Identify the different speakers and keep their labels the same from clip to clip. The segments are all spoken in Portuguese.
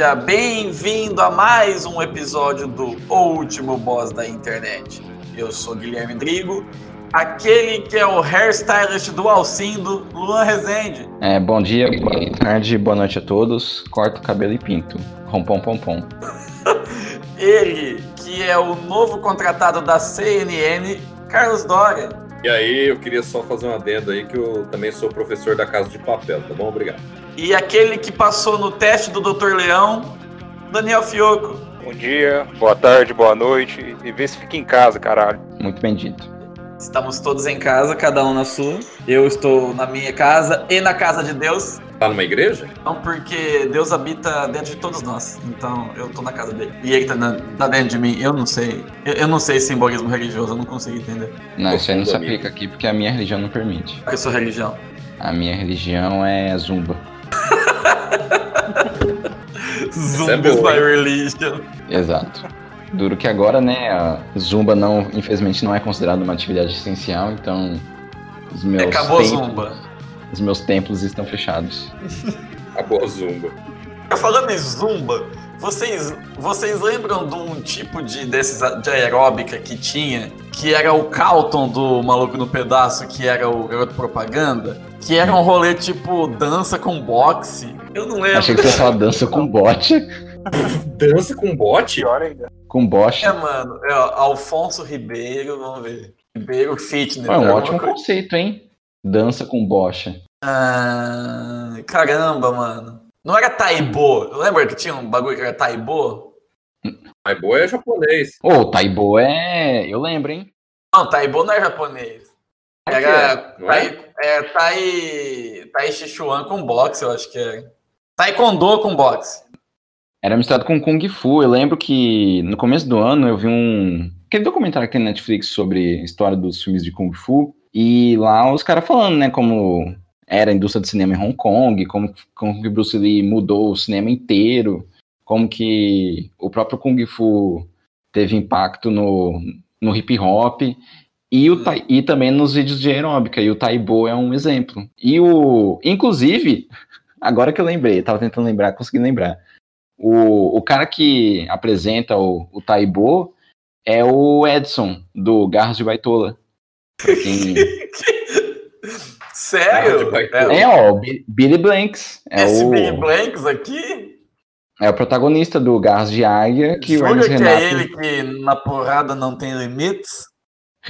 Speaker 1: Seja bem-vindo a mais um episódio do O Último Boss da Internet. Eu sou Guilherme Drigo, aquele que é o hairstylist do Alcindo, Luan Rezende.
Speaker 2: É, bom dia, boa tarde, boa noite a todos. Corto o cabelo e pinto. Rompom pom pom.
Speaker 1: Ele, que é o novo contratado da CNN, Carlos Dória.
Speaker 3: E aí, eu queria só fazer um adendo aí que eu também sou professor da Casa de Papel, tá bom? Obrigado.
Speaker 1: E aquele que passou no teste do Dr. Leão, Daniel Fioco.
Speaker 4: Bom dia, boa tarde, boa noite e vê se fica em casa, caralho.
Speaker 2: Muito bem dito.
Speaker 1: Estamos todos em casa, cada um na sua. Eu estou na minha casa e na casa de Deus.
Speaker 3: Tá numa igreja?
Speaker 1: Não, porque Deus habita dentro de todos nós. Então eu tô na casa dele. E ele tá, na- tá dentro de mim. Eu não sei. Eu, eu não sei simbolismo religioso, eu não consigo entender.
Speaker 2: Não, isso aí não se
Speaker 3: Profundo,
Speaker 2: aplica aqui porque a minha religião não permite.
Speaker 1: Qual que é a sua religião?
Speaker 2: A minha religião é zumba.
Speaker 1: Zumbis
Speaker 3: boa,
Speaker 1: by religion.
Speaker 2: Exato. Duro que agora, né, a zumba não, infelizmente não é considerada uma atividade essencial, então os meus
Speaker 1: Acabou a
Speaker 2: templos,
Speaker 1: zumba.
Speaker 2: os meus templos estão fechados.
Speaker 3: Acabou a zumba.
Speaker 1: Falando em zumba, vocês, vocês lembram de um tipo de, desses de aeróbica que tinha, que era o Calton do Maluco no Pedaço, que era o garoto propaganda? Que era um rolê tipo dança com boxe. Eu não lembro.
Speaker 2: Achei que você ia falar dança com bote.
Speaker 3: Dança com bote?
Speaker 4: Pior ainda.
Speaker 2: Com boche.
Speaker 1: É, mano. É, ó, Alfonso Ribeiro, vamos ver. Ribeiro Fitness.
Speaker 2: É um ótimo
Speaker 1: coisa.
Speaker 2: conceito, hein? Dança com bocha.
Speaker 1: Ah, caramba, mano. Não era Taibo? Lembra que tinha um bagulho que era Taibo?
Speaker 3: Mas boa é japonês.
Speaker 2: Ô, Taibo é. Eu lembro, hein?
Speaker 1: Não, Taibo não é japonês. Era
Speaker 3: é? É?
Speaker 1: Tai, é, tai, tai Chi Chuan com boxe, eu acho que é. Taekwondo com boxe.
Speaker 2: Era misturado com Kung Fu. Eu lembro que no começo do ano eu vi um. Aquele documentário que tem na Netflix sobre a história dos filmes de Kung Fu. E lá os caras falando, né, como era a indústria de cinema em Hong Kong, como, como que Bruce Lee mudou o cinema inteiro, como que o próprio Kung Fu teve impacto no, no hip hop. E, o, Tai- e também nos vídeos de aeróbica, e o Taibo é um exemplo. E o. Inclusive, agora que eu lembrei, tava tentando lembrar, consegui lembrar. O, o cara que apresenta o, o Taibo é o Edson, do Garros de Baitola. Pra quem-
Speaker 1: Sério?
Speaker 3: De Baitola.
Speaker 1: É,
Speaker 2: ó, o Bi- Billy Blanks. É
Speaker 1: esse
Speaker 2: o,
Speaker 1: Big Blanks aqui?
Speaker 2: é o protagonista do Garros de Águia, que o
Speaker 1: Jura
Speaker 2: Hermes
Speaker 1: que
Speaker 2: Renato
Speaker 1: é ele que na porrada não tem limites?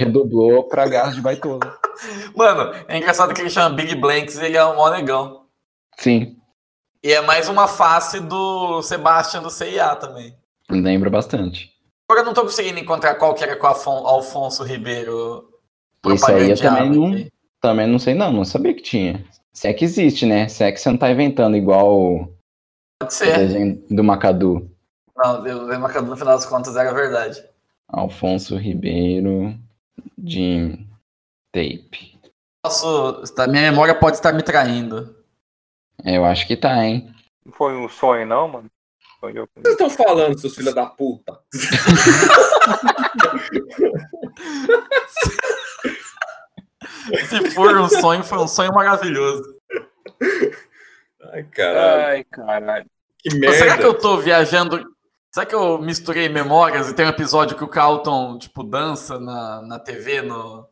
Speaker 2: Redoblou pra Garros de Baitola.
Speaker 1: Mano, é engraçado que ele chama Big Blanks e ele é um mó negão.
Speaker 2: Sim,
Speaker 1: E é mais uma face do Sebastian do CIA também.
Speaker 2: lembra bastante.
Speaker 1: Agora eu não tô conseguindo encontrar qual que era com o Afon- Alfonso Ribeiro.
Speaker 2: Isso aí eu também não, também não sei não, não sabia que tinha. Se é que existe, né? Se é que você não tá inventando igual o
Speaker 1: Pode
Speaker 2: o
Speaker 1: ser.
Speaker 2: desenho do Macadu.
Speaker 1: Não, lembro que no final das contas era verdade.
Speaker 2: Alfonso Ribeiro, Jim Tape.
Speaker 1: Posso, minha memória pode estar me traindo.
Speaker 2: Eu acho que tá, hein?
Speaker 4: Não foi um sonho, não, mano? Com
Speaker 3: Vocês estão falando, seus filhos da puta?
Speaker 1: Se for um sonho, foi um sonho maravilhoso.
Speaker 3: Ai, caralho.
Speaker 4: Ai, caralho.
Speaker 3: Que merda.
Speaker 1: será que eu tô viajando? Será que eu misturei memórias e tem um episódio que o Carlton, tipo, dança na, na TV, no,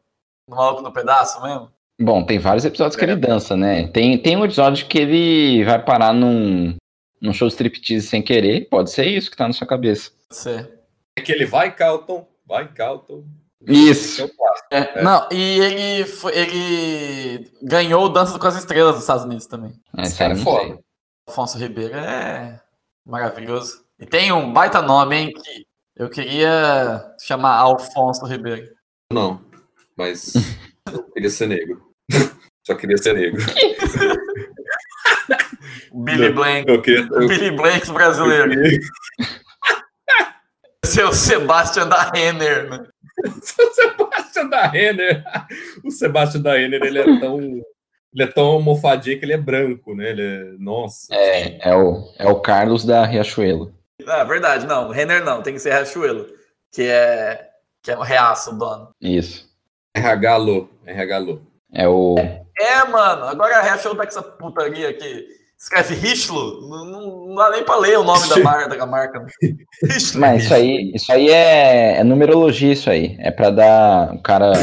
Speaker 1: no Maluco no Pedaço mesmo?
Speaker 2: Bom, tem vários episódios que ele dança, né? Tem, tem um episódio que ele vai parar num, num show de striptease sem querer. Pode ser isso que tá na sua cabeça.
Speaker 1: Pode ser.
Speaker 3: É que ele vai, Calton. Vai, Calton.
Speaker 2: Isso.
Speaker 3: Esse é o clássico.
Speaker 1: É, Não, e ele, foi- ele ganhou o Dança com as Estrelas dos Estados Unidos também.
Speaker 2: É,
Speaker 3: Esse
Speaker 2: sério,
Speaker 3: cara é foda.
Speaker 2: sei.
Speaker 1: Alfonso Ribeiro é maravilhoso. E tem um baita nome, hein, que eu queria chamar Alfonso Ribeiro.
Speaker 3: Não, mas eu queria ser negro. Só queria ser negro.
Speaker 1: Billy Blank.
Speaker 3: Eu queria.
Speaker 1: O
Speaker 3: Eu,
Speaker 1: Billy Blanks brasileiro. É o Sebastian da Renner, né?
Speaker 3: o Sebastian da Renner. O Sebastian da Renner, ele é tão. Ele é tão almofadinho que ele é branco, né? Ele é. Nossa.
Speaker 2: É, é, o, é o Carlos da Riachuelo.
Speaker 1: Ah, verdade, não. Renner não, tem que ser Rachuelo, que é, que é o reaço, o dono.
Speaker 2: Isso.
Speaker 3: RH Lô. RH Lô.
Speaker 2: É o.
Speaker 1: É, mano, agora a Rachuelo tá com essa putaria aqui. Escreve Richlo, não, não, não dá nem pra ler o nome da marca. Da marca. Richlo.
Speaker 2: Mas isso aí, isso aí é, é numerologia, isso aí. É pra dar. O cara.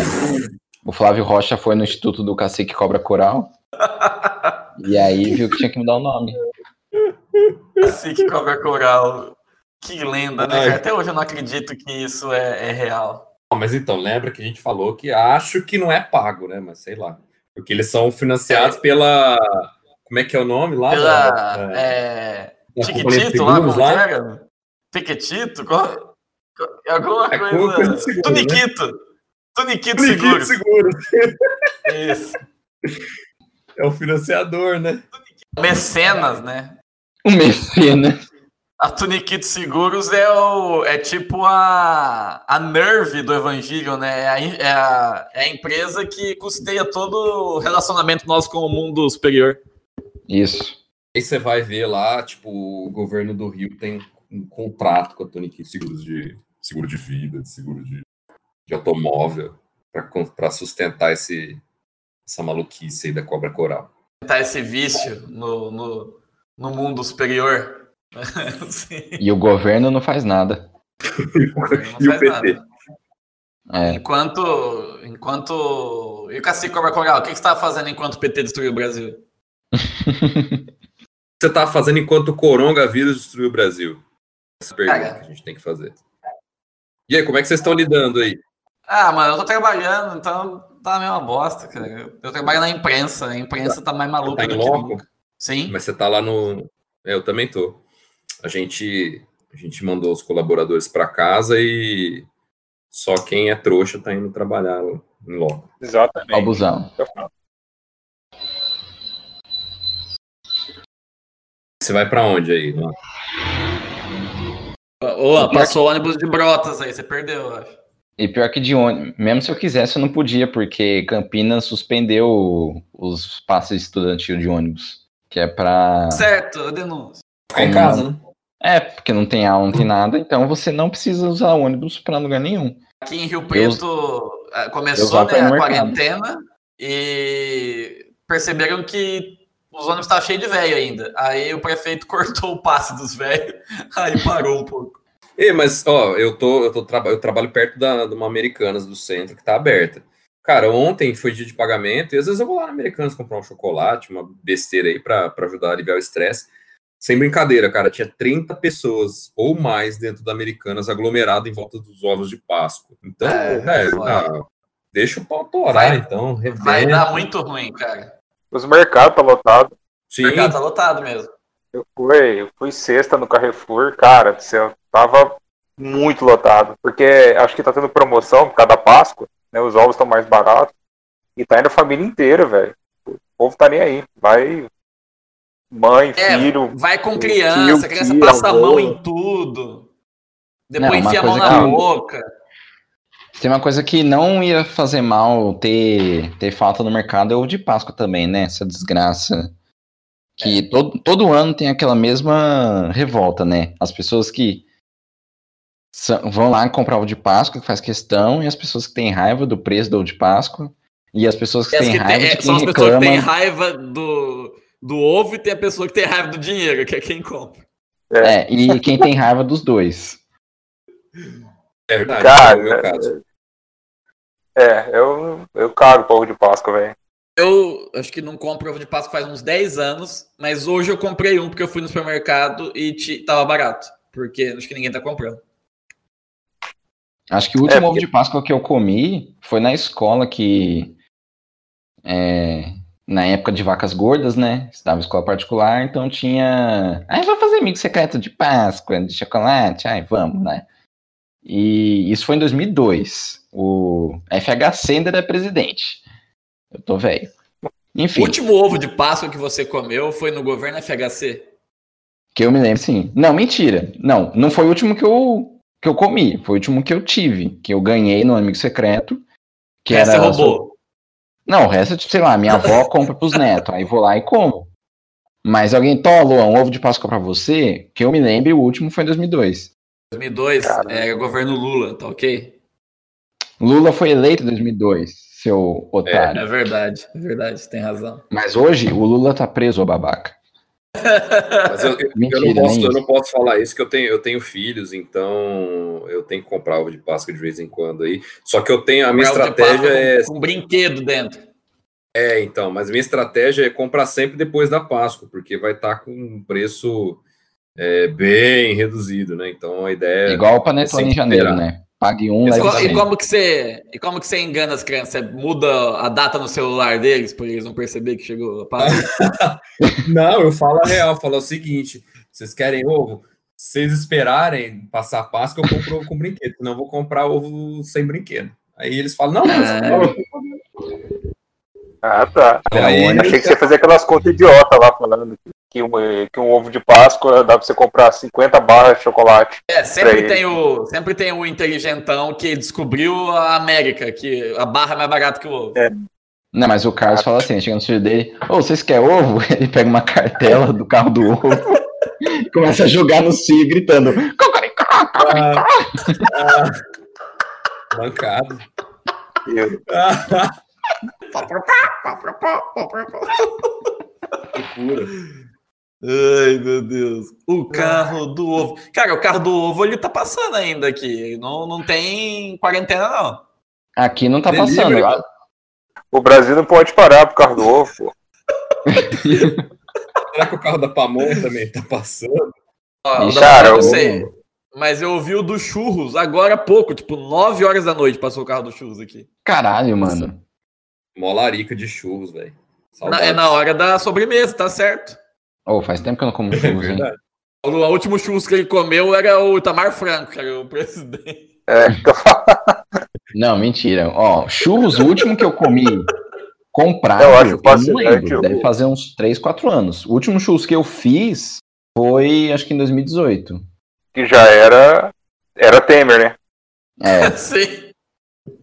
Speaker 2: O Flávio Rocha foi no Instituto do Cacique Cobra Coral. E aí viu que tinha que mudar o nome.
Speaker 1: Assim que cobra coral. Que lenda, né?
Speaker 3: Ai.
Speaker 1: Até hoje eu não acredito que isso é, é real.
Speaker 3: Não, mas então, lembra que a gente falou que acho que não é pago, né? Mas sei lá. Porque eles são financiados pela. Como é que é o nome lá?
Speaker 1: Pela.
Speaker 3: Da-
Speaker 1: É,
Speaker 3: da
Speaker 1: lá, como
Speaker 3: lá?
Speaker 1: que era? Piquetito? Qual- qual- Alguma
Speaker 3: É,
Speaker 1: coisa.
Speaker 3: coisa de seguro,
Speaker 1: Tuniquito. Tuniquito
Speaker 3: Tuniquito
Speaker 1: Seguro.
Speaker 3: Seguros.
Speaker 1: Isso.
Speaker 3: É o financiador, né?
Speaker 1: Mecenas, né?
Speaker 2: O Messina.
Speaker 1: A Tuniquito Seguros é, o, é tipo a, a Nerve do Evangelho, né? É a, é, a, é a empresa que custeia todo o relacionamento nosso com o mundo superior.
Speaker 2: Isso.
Speaker 3: Aí você vai ver lá, tipo, o governo do Rio tem um contrato com a Toniquim Seguros de seguro de vida, de seguro de, de automóvel, para sustentar esse, essa maluquice aí da cobra coral.
Speaker 1: Tá esse vício no, no, no mundo superior.
Speaker 2: E o governo não faz nada.
Speaker 1: Não
Speaker 3: e o
Speaker 1: faz
Speaker 3: PT?
Speaker 1: nada.
Speaker 2: É,
Speaker 1: Enquanto. Enquanto. E o Cacique Cobra Coral, o que, que você estava fazendo enquanto o PT destruiu o Brasil?
Speaker 3: você tá fazendo enquanto o coronavírus destruiu o Brasil? Essa pergunta
Speaker 1: Cara.
Speaker 3: que a gente tem que fazer. E aí, como é que vocês estão lidando aí?
Speaker 1: Ah, mano, eu tô trabalhando, então tá a mesma bosta, cara. Eu, trabalho na imprensa, a imprensa tá mais maluca
Speaker 3: Tá
Speaker 1: do que nunca. Sim.
Speaker 3: Mas você tá lá no. É, eu também tô. A gente, a gente mandou os colaboradores para casa e só quem é trouxa tá indo trabalhar em loco.
Speaker 4: Exatamente.
Speaker 2: busão.
Speaker 3: Você vai para onde aí? Luan?
Speaker 1: Ô, passou o ônibus de brotas aí, você perdeu, eu acho.
Speaker 2: E pior que de ônibus, mesmo se eu quisesse, eu não podia, porque Campinas suspendeu os passes estudantil de ônibus. Que é pra.
Speaker 1: Certo, eu denúncio.
Speaker 3: Ficar em casa, né?
Speaker 2: É, porque não tem aula, não tem nada, então você não precisa usar ônibus pra lugar nenhum.
Speaker 1: Aqui em Rio Preto eh, começou
Speaker 2: usava
Speaker 1: né, a quarentena e perceberam que os ônibus estavam cheios de velho ainda. Aí o prefeito cortou o passe dos velhos, aí parou um pouco.
Speaker 3: Ei, mas, ó, eu, tô, eu, tô eu trabalho perto da, de uma Americanas do centro que tá aberta. Cara, ontem foi dia de pagamento e às vezes eu vou lá na Americanas comprar um chocolate, uma besteira aí pra, pra ajudar a aliviar o estresse. Sem brincadeira, cara, tinha 30 pessoas ou mais dentro da Americanas aglomerado em volta dos ovos de Páscoa. Então,
Speaker 1: É,
Speaker 3: velho,
Speaker 1: foda.
Speaker 3: ah, deixa o pau torar,
Speaker 1: Vai-
Speaker 3: então.
Speaker 1: Vai dar muito ruim, cara.
Speaker 4: Os mercados tá lotado.
Speaker 1: O
Speaker 3: Sim,
Speaker 1: mercado tá lotado mesmo.
Speaker 4: Eu fui, eu fui sexta no Carrefour, cara, do céu, tava muito lotado. Porque acho que tá tendo promoção por causa da Páscoa, né? Os ovos estão mais baratos. E tá indo a família inteira, velho. O povo tá nem aí. Vai mãe,
Speaker 1: É,
Speaker 4: filho.
Speaker 1: vai com
Speaker 4: tio,
Speaker 1: criança, a criança
Speaker 4: tia,
Speaker 1: passa a mão
Speaker 4: avô.
Speaker 1: em tudo. Depois enfia a mão
Speaker 2: coisa
Speaker 1: na
Speaker 2: que-
Speaker 1: boca.
Speaker 2: Tem uma coisa que não ia fazer mal ter, ter falta no mercado é o de Páscoa também, né? Essa desgraça. Que todo, todo ano tem aquela mesma revolta, né? As pessoas que são- vão lá comprar ovo de Páscoa, que faz questão, e as pessoas que têm raiva do preço do ovo de Páscoa, e as pessoas que
Speaker 1: as
Speaker 2: têm
Speaker 1: que
Speaker 2: raiva
Speaker 1: tem-
Speaker 2: de
Speaker 1: é,
Speaker 2: quem
Speaker 1: são as pessoas que têm raiva do, do ovo e tem a pessoa que tem raiva do dinheiro, que é quem compra.
Speaker 2: É, e quem tem raiva dos dois.
Speaker 3: é verdade,
Speaker 4: Cara,
Speaker 3: é o meu caso.
Speaker 4: É, eu, eu cago pro ovo de Páscoa, velho.
Speaker 1: Eu acho que não compro ovo de Páscoa faz uns 10 anos, mas hoje eu comprei um porque eu fui no supermercado e tava barato. Porque acho que ninguém tá comprando.
Speaker 2: Acho que o último
Speaker 4: É, porque-
Speaker 2: ovo de Páscoa que eu comi foi na escola que. é, na época de vacas gordas, né? Estava em escola particular, então tinha. Ai, vou fazer amigo secreto de Páscoa, de chocolate, ai, vamos, né? E isso foi em 2002. O FHC ainda era presidente. Eu tô velho.
Speaker 1: O
Speaker 2: Enfim,
Speaker 1: último ovo de Páscoa que você comeu foi no governo FHC.
Speaker 2: que eu me lembro, sim. Não, mentira. Não, não foi o último que eu, que eu comi. Foi o último que eu tive. Que eu ganhei no Amigo Secreto. Que
Speaker 1: Que
Speaker 2: era.
Speaker 1: você roubou.
Speaker 2: Não, o resto é tipo, sei lá, minha avó compra pros netos. Aí vou lá e como. Mas alguém, Tó, Luan, um ovo de Páscoa pra você? Que eu me lembre, o último foi em 2002.
Speaker 1: 2002
Speaker 4: Cara.
Speaker 1: é governo Lula, tá ok?
Speaker 2: Lula foi eleito em 2002, seu otário.
Speaker 1: É verdade, é verdade, tem razão.
Speaker 2: Mas hoje o Lula tá preso, ô babaca.
Speaker 3: Mas eu, eu-
Speaker 2: Mentira,
Speaker 3: eu não posso,
Speaker 2: nem
Speaker 3: eu não posso falar isso, que eu tenho, eu tenho filhos, então eu tenho que comprar ovo de Páscoa de vez em quando aí. Só que eu tenho, a minha estratégia é.
Speaker 1: Com, com brinquedo dentro.
Speaker 3: É, então, mas minha estratégia é comprar sempre depois da Páscoa, porque vai estar com um preço é, bem reduzido, né? Então a ideia é.
Speaker 2: Igual o Panetone
Speaker 3: sem
Speaker 2: em janeiro,
Speaker 3: esperar.
Speaker 2: né? Pague um,
Speaker 1: E, co- e como que você, e como que você engana as crianças? Você muda a data no celular deles para eles não perceber que chegou a Páscoa?
Speaker 3: Não, eu falo a real, eu falo o seguinte: vocês querem ovo? Se vocês esperarem passar a Páscoa, eu compro ovo com brinquedo, eu vou comprar ovo sem brinquedo. Aí eles falam, não, mas
Speaker 1: Ah.
Speaker 3: não,
Speaker 4: Ah, tá.
Speaker 3: Aí-
Speaker 4: Achei que você ia fazer aquelas contas idiota lá, falando que um, que um ovo de Páscoa dá pra você comprar 50 barras de chocolate.
Speaker 1: É, sempre tem, o, sempre tem o inteligentão que descobriu a América, que a barra é mais barata que o ovo.
Speaker 2: Não, mas o Carlos fala assim, chega no filho dele, ô, vocês querem ovo? Ele pega uma cartela do carro do ovo e começa a jogar no cio gritando, cocoricó,
Speaker 3: ah, ah, bancado.
Speaker 4: Eu-
Speaker 3: Ah, loucura.
Speaker 1: Ai, meu Deus. O carro do ovo. Cara, o carro do ovo ele tá passando ainda aqui. Não, não tem quarentena, não.
Speaker 2: Aqui não tá
Speaker 3: Delivery,
Speaker 2: passando.
Speaker 4: O Brasil não pode parar por causa do ovo, pô.
Speaker 3: Será que o carro da Pamonha também tá passando?
Speaker 1: Ó, eu não sei. Mas eu ouvi o do churros agora há pouco, tipo, 9 horas da noite passou o carro do churros aqui.
Speaker 2: Caralho, mano.
Speaker 3: Mó larica de churros, velho.
Speaker 1: É na hora da sobremesa, tá certo.
Speaker 2: Ô, faz tempo que eu não como
Speaker 3: É
Speaker 2: churros, hein?
Speaker 1: O o último churros que ele comeu era o Itamar Franco, que era o presidente.
Speaker 4: É, tô falando.
Speaker 2: Não, mentira. Ó, churros, o último que eu comi comprado,
Speaker 4: Eu
Speaker 2: eu,
Speaker 4: acho
Speaker 2: não
Speaker 4: fascinante
Speaker 2: lembro.
Speaker 4: o-
Speaker 2: Deve fazer uns 3, 4 anos. O último churros que eu fiz foi, acho que em 2018.
Speaker 4: que já era. Era Temer, né?
Speaker 2: É,
Speaker 1: Sim.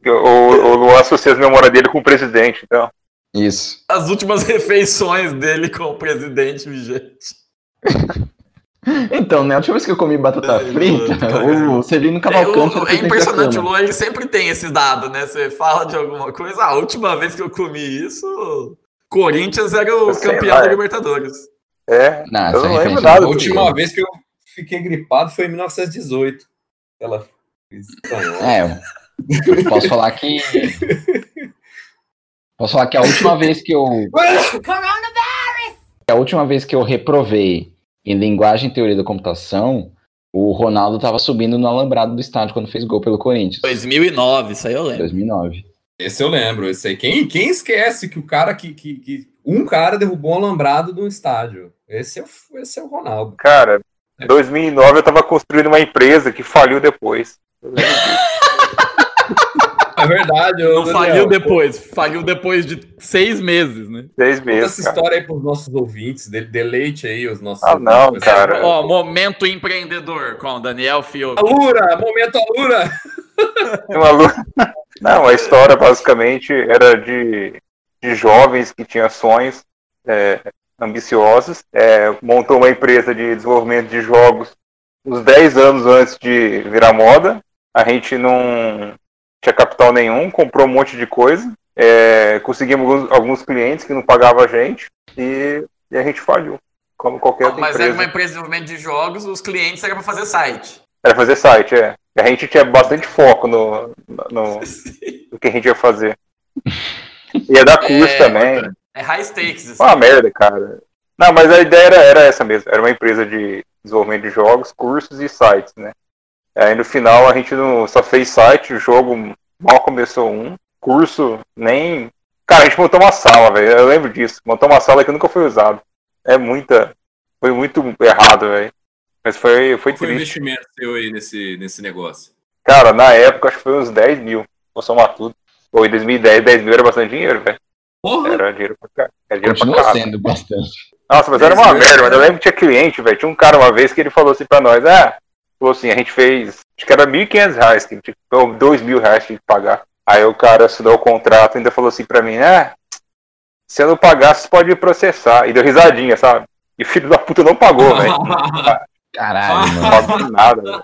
Speaker 4: O, o Luan associa as memórias dele com o presidente, então.
Speaker 2: Isso.
Speaker 1: As últimas refeições dele com o presidente vigente.
Speaker 2: Então, né, a última vez que eu comi batata
Speaker 1: Ai,
Speaker 2: frita,
Speaker 1: mano,
Speaker 2: o Celino
Speaker 1: É,
Speaker 2: Cavalcante...
Speaker 1: o- é
Speaker 2: da
Speaker 1: impressionante, o. Luan ele sempre tem esses dados, né? Você fala de alguma coisa, "Ah, a última vez que eu comi isso, Corinthians era o
Speaker 4: sei
Speaker 1: campeão
Speaker 4: lá,
Speaker 1: da
Speaker 4: é.
Speaker 1: Libertadores.
Speaker 4: É.
Speaker 2: Não,
Speaker 4: Eu não lembro nada
Speaker 3: A última vez que eu fiquei gripado foi em 1918. Ela espanhola.
Speaker 2: É, eu posso falar que... Posso falar que a última vez que eu... A última vez que eu reprovei em linguagem e teoria da computação, o Ronaldo tava subindo no alambrado do estádio quando fez gol pelo Corinthians.
Speaker 1: 2009, isso aí eu lembro.
Speaker 2: 2009.
Speaker 3: Esse eu lembro, esse aí. Quem, quem esquece que o cara que, que, que- Um cara derrubou um alambrado no estádio? Esse é, o- esse é o Ronaldo.
Speaker 4: Cara, em 2009 eu tava construindo uma empresa que faliu depois. Eu lembro disso.
Speaker 3: É verdade.
Speaker 1: Não
Speaker 3: Daniel,
Speaker 1: faliu depois, faliu depois de seis meses, né?
Speaker 4: Seis
Speaker 3: Conta
Speaker 4: meses,
Speaker 3: essa
Speaker 4: cara.
Speaker 3: história aí pros nossos ouvintes, de, deleite aí os nossos
Speaker 4: Ah, não,
Speaker 3: ouvintes.
Speaker 4: cara.
Speaker 1: Ó, momento empreendedor com o Daniel Fio.
Speaker 3: Alura, momento Alura!
Speaker 4: Uma lu- Não, a história basicamente era de, de jovens que tinham sonhos é, ambiciosos, é, montou uma empresa de desenvolvimento de jogos uns 10 anos antes de virar moda. A gente não tinha capital nenhum, comprou um monte de coisa, é, conseguimos alguns, alguns clientes que não pagavam a gente e, e a gente faliu, como qualquer outra
Speaker 1: Mas era
Speaker 4: empresa.
Speaker 1: uma empresa de desenvolvimento de jogos, os clientes eram pra fazer site.
Speaker 4: Era fazer site, é. A gente tinha bastante foco no, no, no que a gente ia fazer. Ia dar curso
Speaker 1: É,
Speaker 4: também.
Speaker 1: É high stakes. Assim.
Speaker 4: Uma merda, cara. Não, mas a ideia era, era essa mesmo. Era uma empresa de desenvolvimento de jogos, cursos e sites, né? Aí no final a gente não, só fez site, o jogo mal começou um. Curso nem. Cara, a gente montou uma sala, velho. Eu lembro disso. Montou uma sala que nunca foi usada. É muita. Foi muito errado, velho. Mas foi, foi
Speaker 3: Qual foi o investimento seu aí nesse, nesse negócio?
Speaker 4: Cara, na época acho que foi uns 10 mil. Vou somar tudo. Ou em 2010, 10 mil era bastante dinheiro, velho.
Speaker 3: Porra!
Speaker 4: Era dinheiro pra cá. Era dinheiro pra
Speaker 2: Continua
Speaker 4: caralho.
Speaker 2: sendo bastante.
Speaker 4: Nossa, mas era uma merda, mas eu lembro que tinha cliente, velho. Tinha um cara uma vez que ele falou assim pra nós, ah, falou assim, a gente fez, acho que era 1.500 reais, que tinha, ou 2 mil reais que tinha que pagar. Aí o cara assinou o contrato e ainda falou assim pra mim, ah, se eu não pagar, você pode me processar. E deu risadinha, sabe? E o filho da puta não pagou, velho.
Speaker 2: Caralho,
Speaker 4: Não
Speaker 2: mano.
Speaker 4: pagou nada, velho.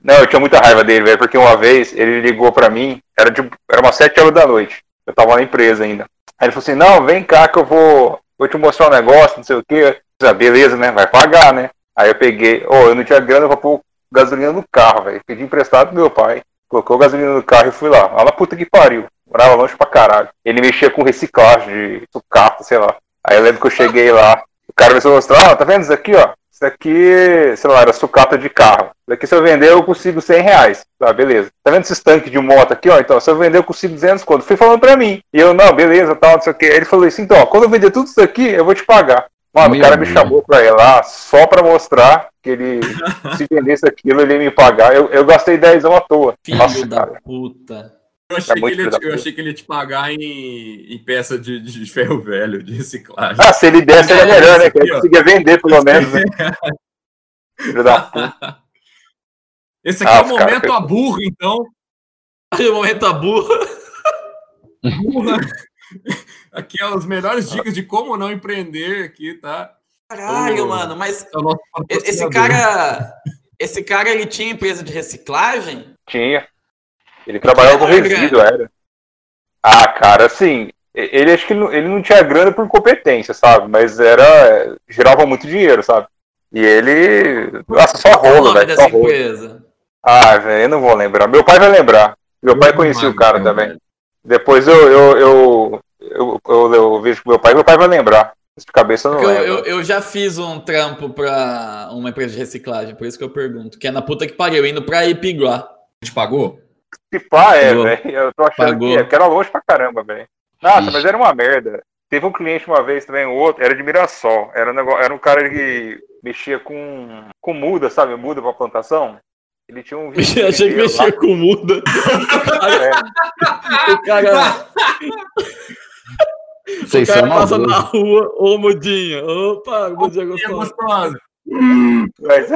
Speaker 4: Não, eu tinha muita raiva dele, velho, porque uma vez ele ligou pra mim, era, de, era umas 7 horas da noite. Eu tava na empresa ainda. Aí ele falou assim, não, vem cá que eu vou, vou te mostrar um negócio, não sei o quê. Ah, beleza, né? Vai pagar, né? Aí eu peguei, ô, eu não tinha grana pra pôr gasolina no carro, velho. Pedi emprestado pro meu pai. Colocou gasolina no carro e fui lá. Lá na puta que pariu. Morava longe pra caralho. Ele mexia com reciclagem de sucata, sei lá. Aí eu lembro que eu cheguei lá, o cara começou a mostrar, ó, tá vendo isso aqui, ó? Isso aqui, sei lá, era sucata de carro. Isso aqui se eu vender eu consigo 100 reais. Tá, beleza. Tá vendo esses tanques de moto aqui, ó? Então, se eu vender eu consigo 200 conto. Fui falando pra mim. E eu, não, beleza, tal, não sei o. Aí ele falou assim, então, ó, quando eu vender tudo isso aqui, eu vou te pagar. Mano,
Speaker 2: Meu
Speaker 4: o cara me chamou pra ir lá só pra mostrar que ele, se vendesse aquilo, ele ia me pagar. Eu, eu gastei 10 à toa.
Speaker 5: Filho
Speaker 4: Nossa,
Speaker 5: da
Speaker 4: cara.
Speaker 5: puta.
Speaker 3: Eu achei, que
Speaker 4: muito
Speaker 3: ele, eu achei que ele ia te pagar em, em peça de, de ferro velho, de reciclagem.
Speaker 4: Ah, se ele desse, era melhor, né? Que ele conseguia vender, pelo menos. Né? Filho da puta.
Speaker 3: Esse aqui
Speaker 4: Ah,
Speaker 3: é o
Speaker 4: os cara-
Speaker 3: momento a burro, então.
Speaker 1: No momento a burra.
Speaker 3: Burra. Aqui é as melhores dicas de como não empreender aqui, tá?
Speaker 1: Caralho, mano, mas
Speaker 3: É
Speaker 1: esse cara. Esse cara ele tinha empresa de reciclagem?
Speaker 4: Tinha. Ele trabalhava com resíduo, era. Ah, cara, assim, ele acho que ele não- ele não tinha grana por competência, sabe? Mas era. girava muito dinheiro, sabe? E ele. Nossa, só
Speaker 1: o
Speaker 4: rolo, velho. Só rolo.
Speaker 1: empresa?
Speaker 4: Ah, velho, eu não vou lembrar. Meu pai vai lembrar. Meu pai conhecia o cara também. Depois eu, eu, eu, eu, eu, eu vejo com meu pai, meu pai vai lembrar. De cabeça eu não
Speaker 1: eu, eu, eu já fiz um trampo pra uma empresa de reciclagem, por isso que eu pergunto. Que é na puta que pariu, indo pra Ipiguá.
Speaker 3: A gente pagou?
Speaker 4: Se pá, é,
Speaker 1: Pagou.
Speaker 4: velho. Eu tô achando
Speaker 1: Pagou.
Speaker 4: que é, porque era longe pra caramba, velho. Nossa,
Speaker 2: Ixi.
Speaker 4: mas era uma merda. Teve um cliente uma vez também, o outro, era de Mirassol. Era um, negócio, era um cara que mexia com, com muda, sabe? Muda pra plantação. Ele tinha um
Speaker 1: Achei que mexia com muda.
Speaker 4: É,
Speaker 1: O cara, o
Speaker 2: Vocês
Speaker 1: cara
Speaker 2: são
Speaker 1: passa na rua, ô mudinha. Opa, mudinha
Speaker 3: É
Speaker 1: gostosa.
Speaker 3: gostosa.
Speaker 4: mas-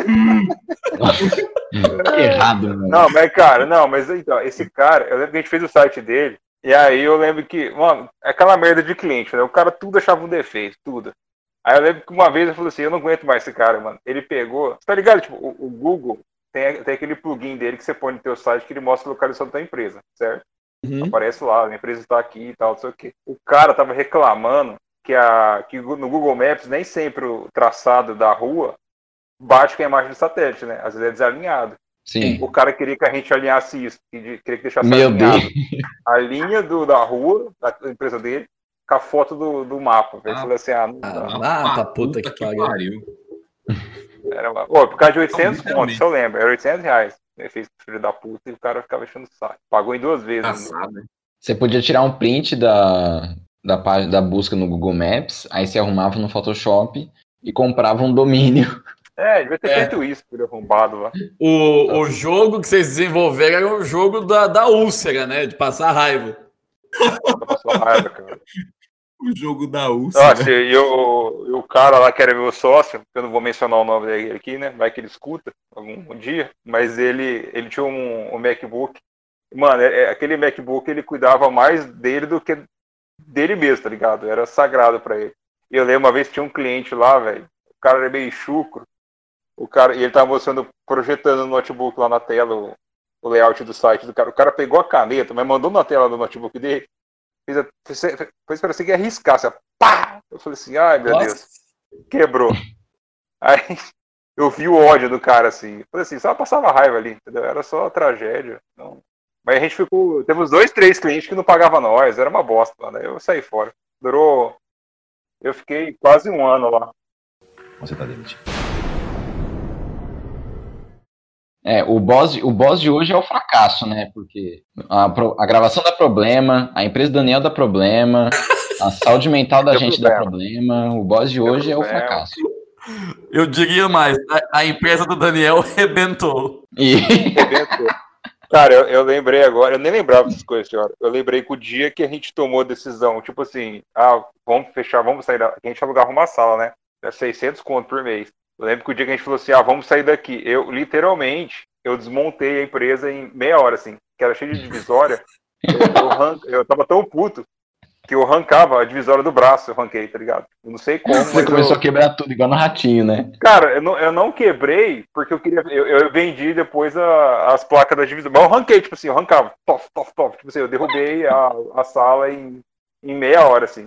Speaker 2: Que errado, mano.
Speaker 4: Não, mas cara, não, mas então, esse cara, eu lembro que a gente fez o site dele, e aí eu lembro que, mano, é aquela merda de cliente, né? O cara tudo achava um defeito, tudo. Aí eu lembro que uma vez eu falei assim, eu não aguento mais esse cara, mano. Ele pegou, tá ligado? Tipo, o, o Google tem, tem aquele plugin dele que você põe no teu site que ele mostra a localização da tua empresa, certo?
Speaker 1: Uhum.
Speaker 4: Aparece lá, a empresa está aqui e tal, não sei o quê. O cara tava reclamando que, a, que no Google Maps nem sempre o traçado da rua bate com a imagem do satélite, né? Às vezes é desalinhado.
Speaker 2: Sim.
Speaker 4: O cara queria que a gente alinhasse isso, que queria que deixasse
Speaker 2: Meu
Speaker 4: alinhado
Speaker 2: Deus.
Speaker 4: a linha do, da rua, da empresa dele, com a foto do, do mapa. Eu
Speaker 3: Ah.
Speaker 4: falei assim, ah, não dá.
Speaker 1: Ah, ah, pra puta que pariu.
Speaker 4: Era uma... Pô, por causa de 800
Speaker 3: Literalmente.
Speaker 4: contos, se eu lembro. Era 800 reais. Ele fez pro filho da puta e o cara ficava enchendo o saco. Pagou em duas vezes.
Speaker 3: Né?
Speaker 2: Você podia tirar um print da, da página da busca no Google Maps, aí você arrumava no Photoshop e comprava um domínio.
Speaker 4: É, devia ter
Speaker 1: É.
Speaker 4: feito isso, filho arrombado lá.
Speaker 1: O, o jogo que vocês desenvolveram era um jogo da, da úlcera, né? De passar raiva.
Speaker 4: Passou raiva, cara.
Speaker 3: O jogo da úlcera.
Speaker 4: Nossa, e, o, o cara lá que era meu sócio, eu não vou mencionar o nome dele aqui, né? Vai que ele escuta algum dia, mas ele, ele tinha um, um MacBook. Mano, é- é- aquele MacBook ele cuidava mais dele do que dele mesmo, tá ligado? Era sagrado pra ele. E eu lembro uma vez tinha um cliente lá, velho. O cara era meio chucro. O cara, e ele tava mostrando, projetando no notebook lá na tela o, o layout do site do cara. O cara pegou a caneta, mas mandou na tela do notebook dele. Fez, a- fez, fez parecer que ia arriscar, assim, pá! Eu falei assim, ai meu
Speaker 1: Nossa.
Speaker 4: Deus, quebrou. Aí eu vi o ódio do cara assim. Eu Falei assim, só passava raiva ali, entendeu? Era só tragédia. Não. Mas a gente ficou. Uns dois, três clientes que não pagavam nós, era uma bosta, mano. Aí eu saí fora. Durou. Eu fiquei quase um ano lá.
Speaker 6: Você tá demitido.
Speaker 2: É, o boss, o boss de hoje é o fracasso, né? Porque a, a gravação dá problema, a empresa do Daniel dá problema, a saúde mental da gente dá problema. O boss de hoje é o
Speaker 4: problema.
Speaker 2: fracasso.
Speaker 1: Eu diria mais, a, a empresa do Daniel rebentou.
Speaker 2: E
Speaker 4: Arrebentou. Cara, eu, eu lembrei agora, eu nem lembrava dessas coisas, senhora. Eu lembrei que o dia que a gente tomou a decisão, tipo assim, ah, vamos fechar, vamos sair da. A gente alugava uma sala, né? É 600 conto por mês. Eu lembro que o dia que a gente falou assim, ah, vamos sair daqui. Eu, literalmente, eu desmontei a empresa em meia hora, assim, que era cheio de divisória. eu, eu, arran- eu tava tão puto que eu arrancava a divisória do braço, eu arranquei, tá ligado? Eu não sei como,
Speaker 2: Você começou
Speaker 4: eu-
Speaker 2: a quebrar tudo, igual no ratinho, né?
Speaker 4: Cara, eu não, eu não quebrei porque eu queria. Eu, eu vendi depois a- as placas da divisão. Mas eu arranquei, tipo assim, eu arrancava. Tof, tof, tof. Tipo assim, eu derrubei a, a sala em, em meia hora, assim.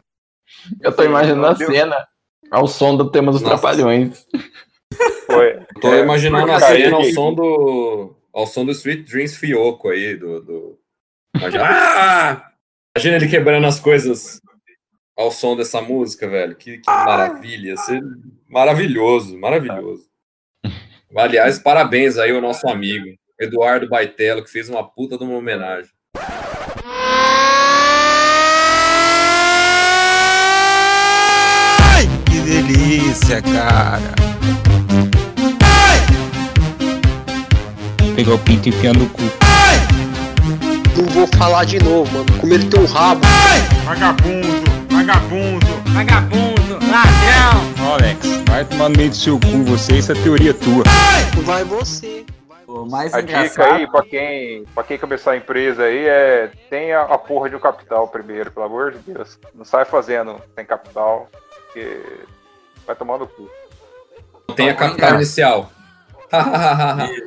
Speaker 2: Eu tô
Speaker 4: Assim,
Speaker 2: imaginando a
Speaker 4: deu-
Speaker 2: cena ao som do tema dos
Speaker 3: Nossa.
Speaker 2: Trapalhões.
Speaker 4: Foi.
Speaker 3: Tô
Speaker 4: É,
Speaker 3: imaginando a cena ao som do. ao som do Sweet Dreams Fioco aí, do. do... Imagina, ah! Imagina ele quebrando as coisas ao som dessa música, velho. Que, que maravilha. Ia ser maravilhoso, maravilhoso. Aliás, parabéns aí ao nosso amigo, Eduardo Baitello, que fez uma puta de uma homenagem.
Speaker 7: Que delícia, cara. Pegar o pinto e enfiar no cu.
Speaker 8: Não vou falar de novo, mano. Comer teu rabo.
Speaker 9: Vagabundo, vagabundo, vagabundo, ladrão.
Speaker 7: Alex, vai tomar no meio do seu cu, você, isso é teoria tua.
Speaker 8: Vai você.
Speaker 1: O mais
Speaker 4: A dica
Speaker 1: engraçado.
Speaker 4: aí, pra quem, pra quem começar a empresa aí, é tenha a porra de um capital primeiro, pelo amor de Deus. Não sai fazendo sem capital, porque vai tomar no cu.
Speaker 3: Tem a capital inicial.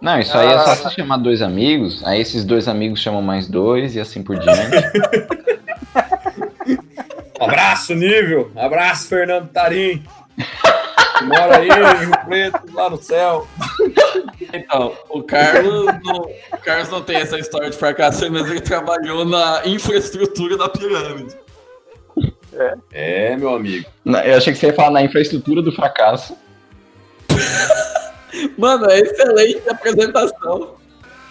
Speaker 2: Não, isso aí é
Speaker 4: Ah.
Speaker 2: só você chamar dois amigos, aí esses dois amigos chamam mais dois e assim por diante.
Speaker 3: Abraço, nível. Abraço, Fernando Tarim. Mora aí Rio Preto, lá no céu.
Speaker 1: Então, o Carlos, não, o Carlos não tem essa história de fracasso, mas ele trabalhou na infraestrutura da pirâmide.
Speaker 3: É, meu amigo.
Speaker 2: Eu achei que você ia falar na infraestrutura do fracasso.
Speaker 1: Mano, é excelente a apresentação.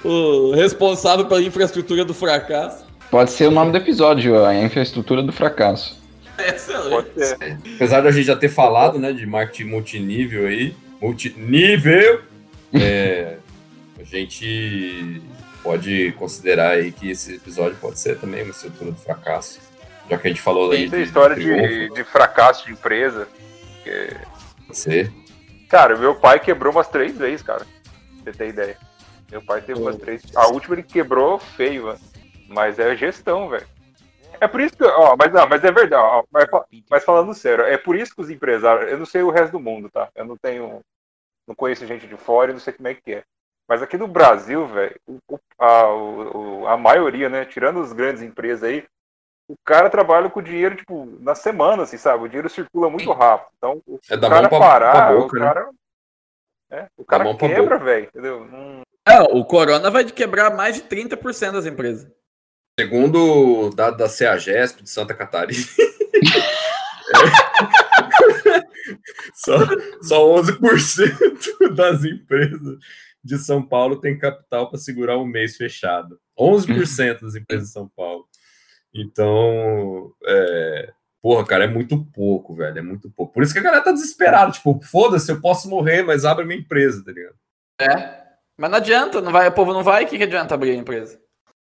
Speaker 1: O responsável pela infraestrutura do fracasso.
Speaker 2: Pode ser o nome do episódio, a infraestrutura do fracasso.
Speaker 1: É excelente.
Speaker 3: Apesar da gente já ter falado, né, de marketing multinível aí, multinível, é, a gente pode considerar aí que esse episódio pode ser também uma estrutura do fracasso. Já que a gente falou aí
Speaker 4: Tem
Speaker 3: de,
Speaker 4: história de, de fracasso de empresa. que-
Speaker 3: pode ser.
Speaker 4: Cara, meu pai quebrou umas três vezes, cara. Pra você ter ideia. Meu pai teve umas três. A última ele quebrou feio, mano. Mas é gestão, velho. É por isso que. Ó, mas não, mas é verdade. Ó, mas, mas falando sério, é por isso que os empresários. Eu não sei o resto do mundo, tá? Eu não tenho. Não conheço gente de fora e não sei como é que é. Mas aqui no Brasil, velho, a, a maioria, né? Tirando as grandes empresas aí, o cara trabalha com o dinheiro, tipo, na semana, assim, sabe? O dinheiro circula muito rápido. Então, o
Speaker 3: É da
Speaker 4: cara
Speaker 3: mão pra,
Speaker 4: parar,
Speaker 3: pra boca,
Speaker 4: o
Speaker 3: né?
Speaker 4: cara. É, o cara quebra, velho, entendeu? Não-
Speaker 1: Não, o Corona vai de quebrar mais de 30% das empresas.
Speaker 3: Segundo o dado da CEAGESP de Santa Catarina, só, só 11% das empresas de São Paulo tem capital para segurar um mês fechado. 11% das empresas de São Paulo. Então, é, porra, cara, é muito pouco, velho. É muito pouco. Por isso que a galera tá desesperada. Tipo, foda-se, eu posso morrer, mas abre minha empresa, tá ligado?
Speaker 1: É. Mas não adianta, não vai, o povo não vai, o que, que adianta abrir a empresa?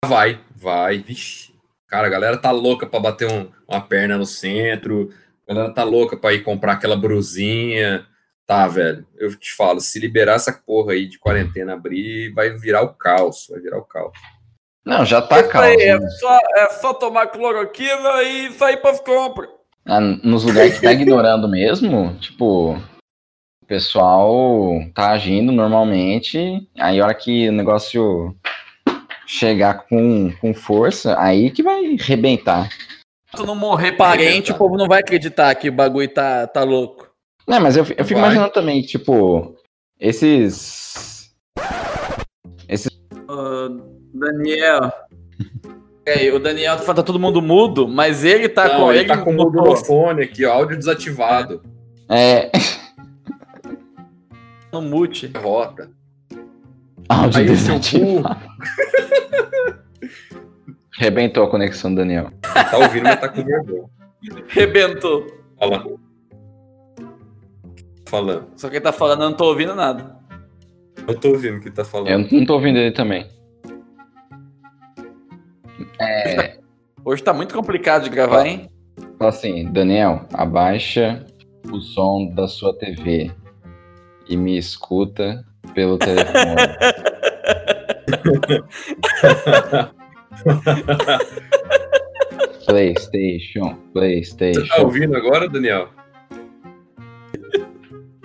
Speaker 3: Vai, vai, vixe. Cara, a galera tá louca pra bater um- uma perna no centro. A galera tá louca pra ir comprar aquela brusinha. Tá, velho. Eu te falo, se liberar essa porra aí de quarentena abrir, vai virar o caos. Vai virar o caos.
Speaker 2: Não, já tá
Speaker 1: Isso aí,
Speaker 2: calmo.
Speaker 1: é, só, é só tomar cloroquina e sair pras compras.
Speaker 2: Ah, nos lugares que tá ignorando mesmo, tipo, o pessoal tá agindo normalmente, aí a hora que o negócio chegar com, com força, aí que vai rebentar.
Speaker 1: Se não morrer parente, o povo não vai acreditar que o bagulho tá, tá louco.
Speaker 2: Não, mas eu, eu fico
Speaker 3: Vai.
Speaker 2: imaginando também, tipo, esses.
Speaker 1: Ô, Daniel. É, o Daniel tá todo mundo mudo, mas ele tá
Speaker 3: Não,
Speaker 1: com
Speaker 3: ele tá com o microfone aqui, ó, áudio desativado.
Speaker 2: É.
Speaker 1: no mute.
Speaker 3: Derrota.
Speaker 2: Áudio
Speaker 3: Aí
Speaker 2: desativado. Rebentou a conexão, Daniel.
Speaker 3: tá ouvindo, mas tá com vergonha.
Speaker 1: Rebentou.
Speaker 3: Fala. Falando.
Speaker 1: Só que ele tá falando, eu não tô ouvindo nada.
Speaker 3: Eu tô ouvindo o que tá falando.
Speaker 2: Eu não tô ouvindo ele também.
Speaker 1: Hoje tá muito complicado de gravar, hein?
Speaker 2: Fala assim, Daniel, abaixa o som da sua TV e me escuta pelo telefone. PlayStation,
Speaker 3: Você
Speaker 2: PlayStation.
Speaker 3: tá ouvindo agora, Daniel?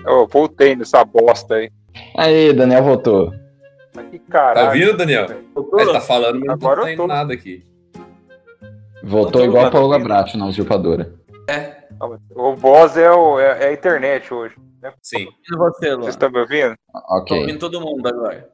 Speaker 4: Eu voltei nessa bosta aí.
Speaker 2: Aí, Daniel voltou.
Speaker 4: Mas que
Speaker 3: Tá
Speaker 4: caralho.
Speaker 3: ouvindo, Daniel? Ele tá falando, mas
Speaker 4: Agora
Speaker 3: não tá indo
Speaker 4: tô.
Speaker 3: nada aqui.
Speaker 2: Voltou
Speaker 1: Voltou,
Speaker 2: igual a
Speaker 4: tá
Speaker 2: Paula
Speaker 4: ouvindo?
Speaker 2: Brat na usurpadora.
Speaker 4: O boss é, o, é, é a internet hoje.
Speaker 3: Sim.
Speaker 1: E você, Luan?
Speaker 4: Vocês estão me ouvindo?
Speaker 1: Tô
Speaker 2: Ok.
Speaker 1: ouvindo todo mundo agora.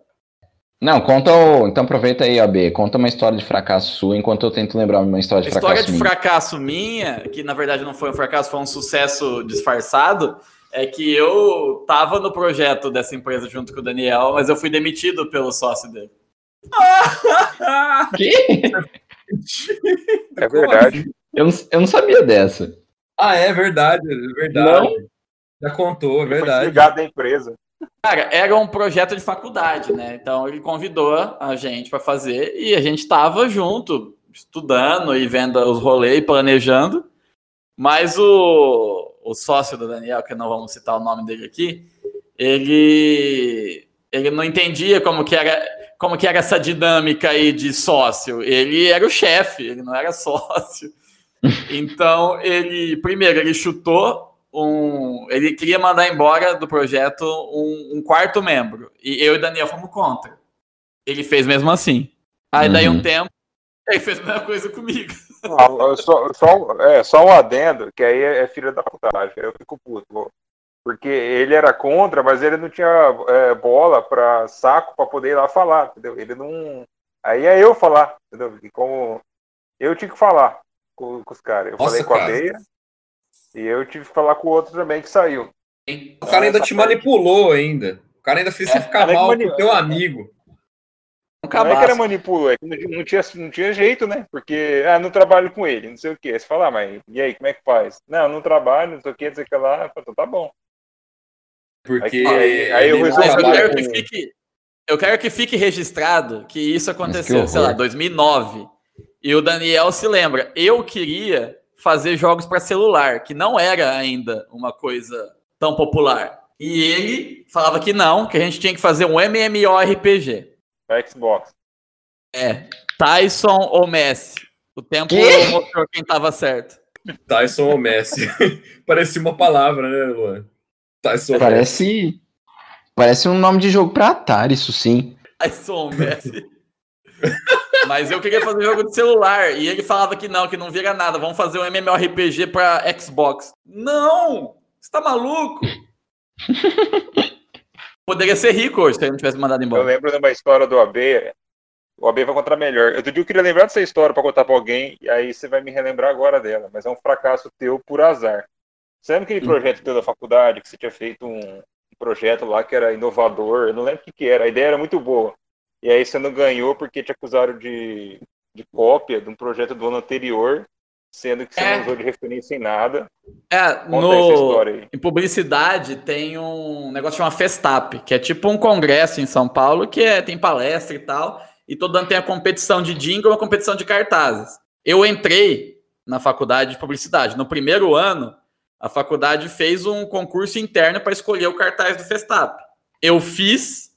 Speaker 2: Não, conta o. Então aproveita aí, AB. Conta uma história de fracasso sua enquanto eu tento lembrar uma história
Speaker 1: A
Speaker 2: de
Speaker 1: história
Speaker 2: fracasso
Speaker 1: de
Speaker 2: minha.
Speaker 1: fracasso minha, que na verdade não foi um fracasso, foi um sucesso disfarçado, é que eu tava no projeto dessa empresa junto com o Daniel, mas eu fui demitido pelo sócio dele.
Speaker 2: Que?
Speaker 4: É verdade.
Speaker 2: Eu não, eu não sabia dessa.
Speaker 3: Ah, é verdade, é verdade. Já contou, é verdade.
Speaker 4: desligado da empresa.
Speaker 1: Cara, era um projeto de faculdade, né? Então ele convidou a gente para fazer e a gente tava junto, estudando e vendo os rolês e planejando. Mas o, o sócio do Daniel, que não vamos citar o nome dele aqui, ele ele não entendia como que era como que era essa dinâmica aí de sócio. Ele era o chefe, ele não era sócio. Então ele primeiro ele chutou um. Ele queria mandar embora do projeto um, um quarto membro. E eu e Daniel fomos contra. Ele fez mesmo assim. Aí daí um
Speaker 2: Uhum.
Speaker 1: tempo, ele fez a mesma coisa comigo.
Speaker 4: Ah, Só, só, é, só um adendo, que aí é, é filho da putagem. aí Eu fico puto. Porque ele era contra, mas ele não tinha é, bola para saco para poder ir lá falar, entendeu? Ele não. Aí é eu falar, entendeu? E como eu tinha que falar com, com os caras. Eu
Speaker 3: Nossa,
Speaker 4: falei com a
Speaker 3: cara.
Speaker 4: Beia e eu tive que falar com o outro também que saiu.
Speaker 3: O cara ainda te manipulou ainda. O cara ainda fez você
Speaker 1: É,
Speaker 3: ficar
Speaker 4: cara que
Speaker 3: mal com teu amigo.
Speaker 1: Um
Speaker 4: Não é que era
Speaker 1: cabaço.
Speaker 4: manipulou, é que não, tinha, não tinha jeito, né? Porque, ah, não trabalho com ele, não sei o quê. Você fala, ah, mas e aí, como é que faz? Não, não trabalho, não sei o quê, não sei o que lá. Eu falo, Então tá bom.
Speaker 3: Porque
Speaker 4: Aí- aí eu
Speaker 3: ele não
Speaker 4: resolvi-
Speaker 1: Mas eu quero que fique. Eu quero que fique registrado que isso aconteceu,
Speaker 2: horror.
Speaker 1: sei lá, 2009. E o Daniel se lembra. Eu queria fazer jogos para celular, que não era ainda uma coisa tão popular. E ele falava que não, que a gente tinha que fazer um MMORPG.
Speaker 4: Na Xbox.
Speaker 1: É, Tyson ou Messi. O tempo
Speaker 2: Quê?
Speaker 1: mostrou quem tava certo.
Speaker 3: Tyson ou Messi. Parecia uma palavra, né, Luan? Tyson ou Messi.
Speaker 2: Parece. Parece um nome de jogo pra Atari, isso sim.
Speaker 1: Tyson ou Messi. Mas eu queria fazer jogo de celular. E ele falava que não, que não vira nada. Vamos fazer um MMORPG pra Xbox. Não! Você tá maluco? Poderia ser rico hoje se ele não tivesse mandado
Speaker 4: Eu
Speaker 1: embora.
Speaker 4: lembro de uma história do AB. O AB vai contar melhor. Dia eu queria lembrar dessa história pra contar pra alguém, e aí você vai me relembrar agora dela. Mas é um fracasso teu por azar. Você lembra aquele projeto teu da faculdade, que você tinha feito um projeto lá que era inovador? Eu não lembro o que, que era. A ideia era muito boa. E aí você não ganhou porque te acusaram de, de cópia de um projeto do ano anterior, sendo que você
Speaker 1: É.
Speaker 4: não usou de referência em nada.
Speaker 1: É,
Speaker 4: Conta
Speaker 1: no, em publicidade tem um negócio chamado Festap, que é tipo um congresso em São Paulo, que é, tem palestra e tal, e todo ano tem a competição de jingle e a competição de cartazes. Eu entrei na faculdade de publicidade. No primeiro ano, a faculdade fez um concurso interno para escolher o cartaz do Festap. Eu fiz,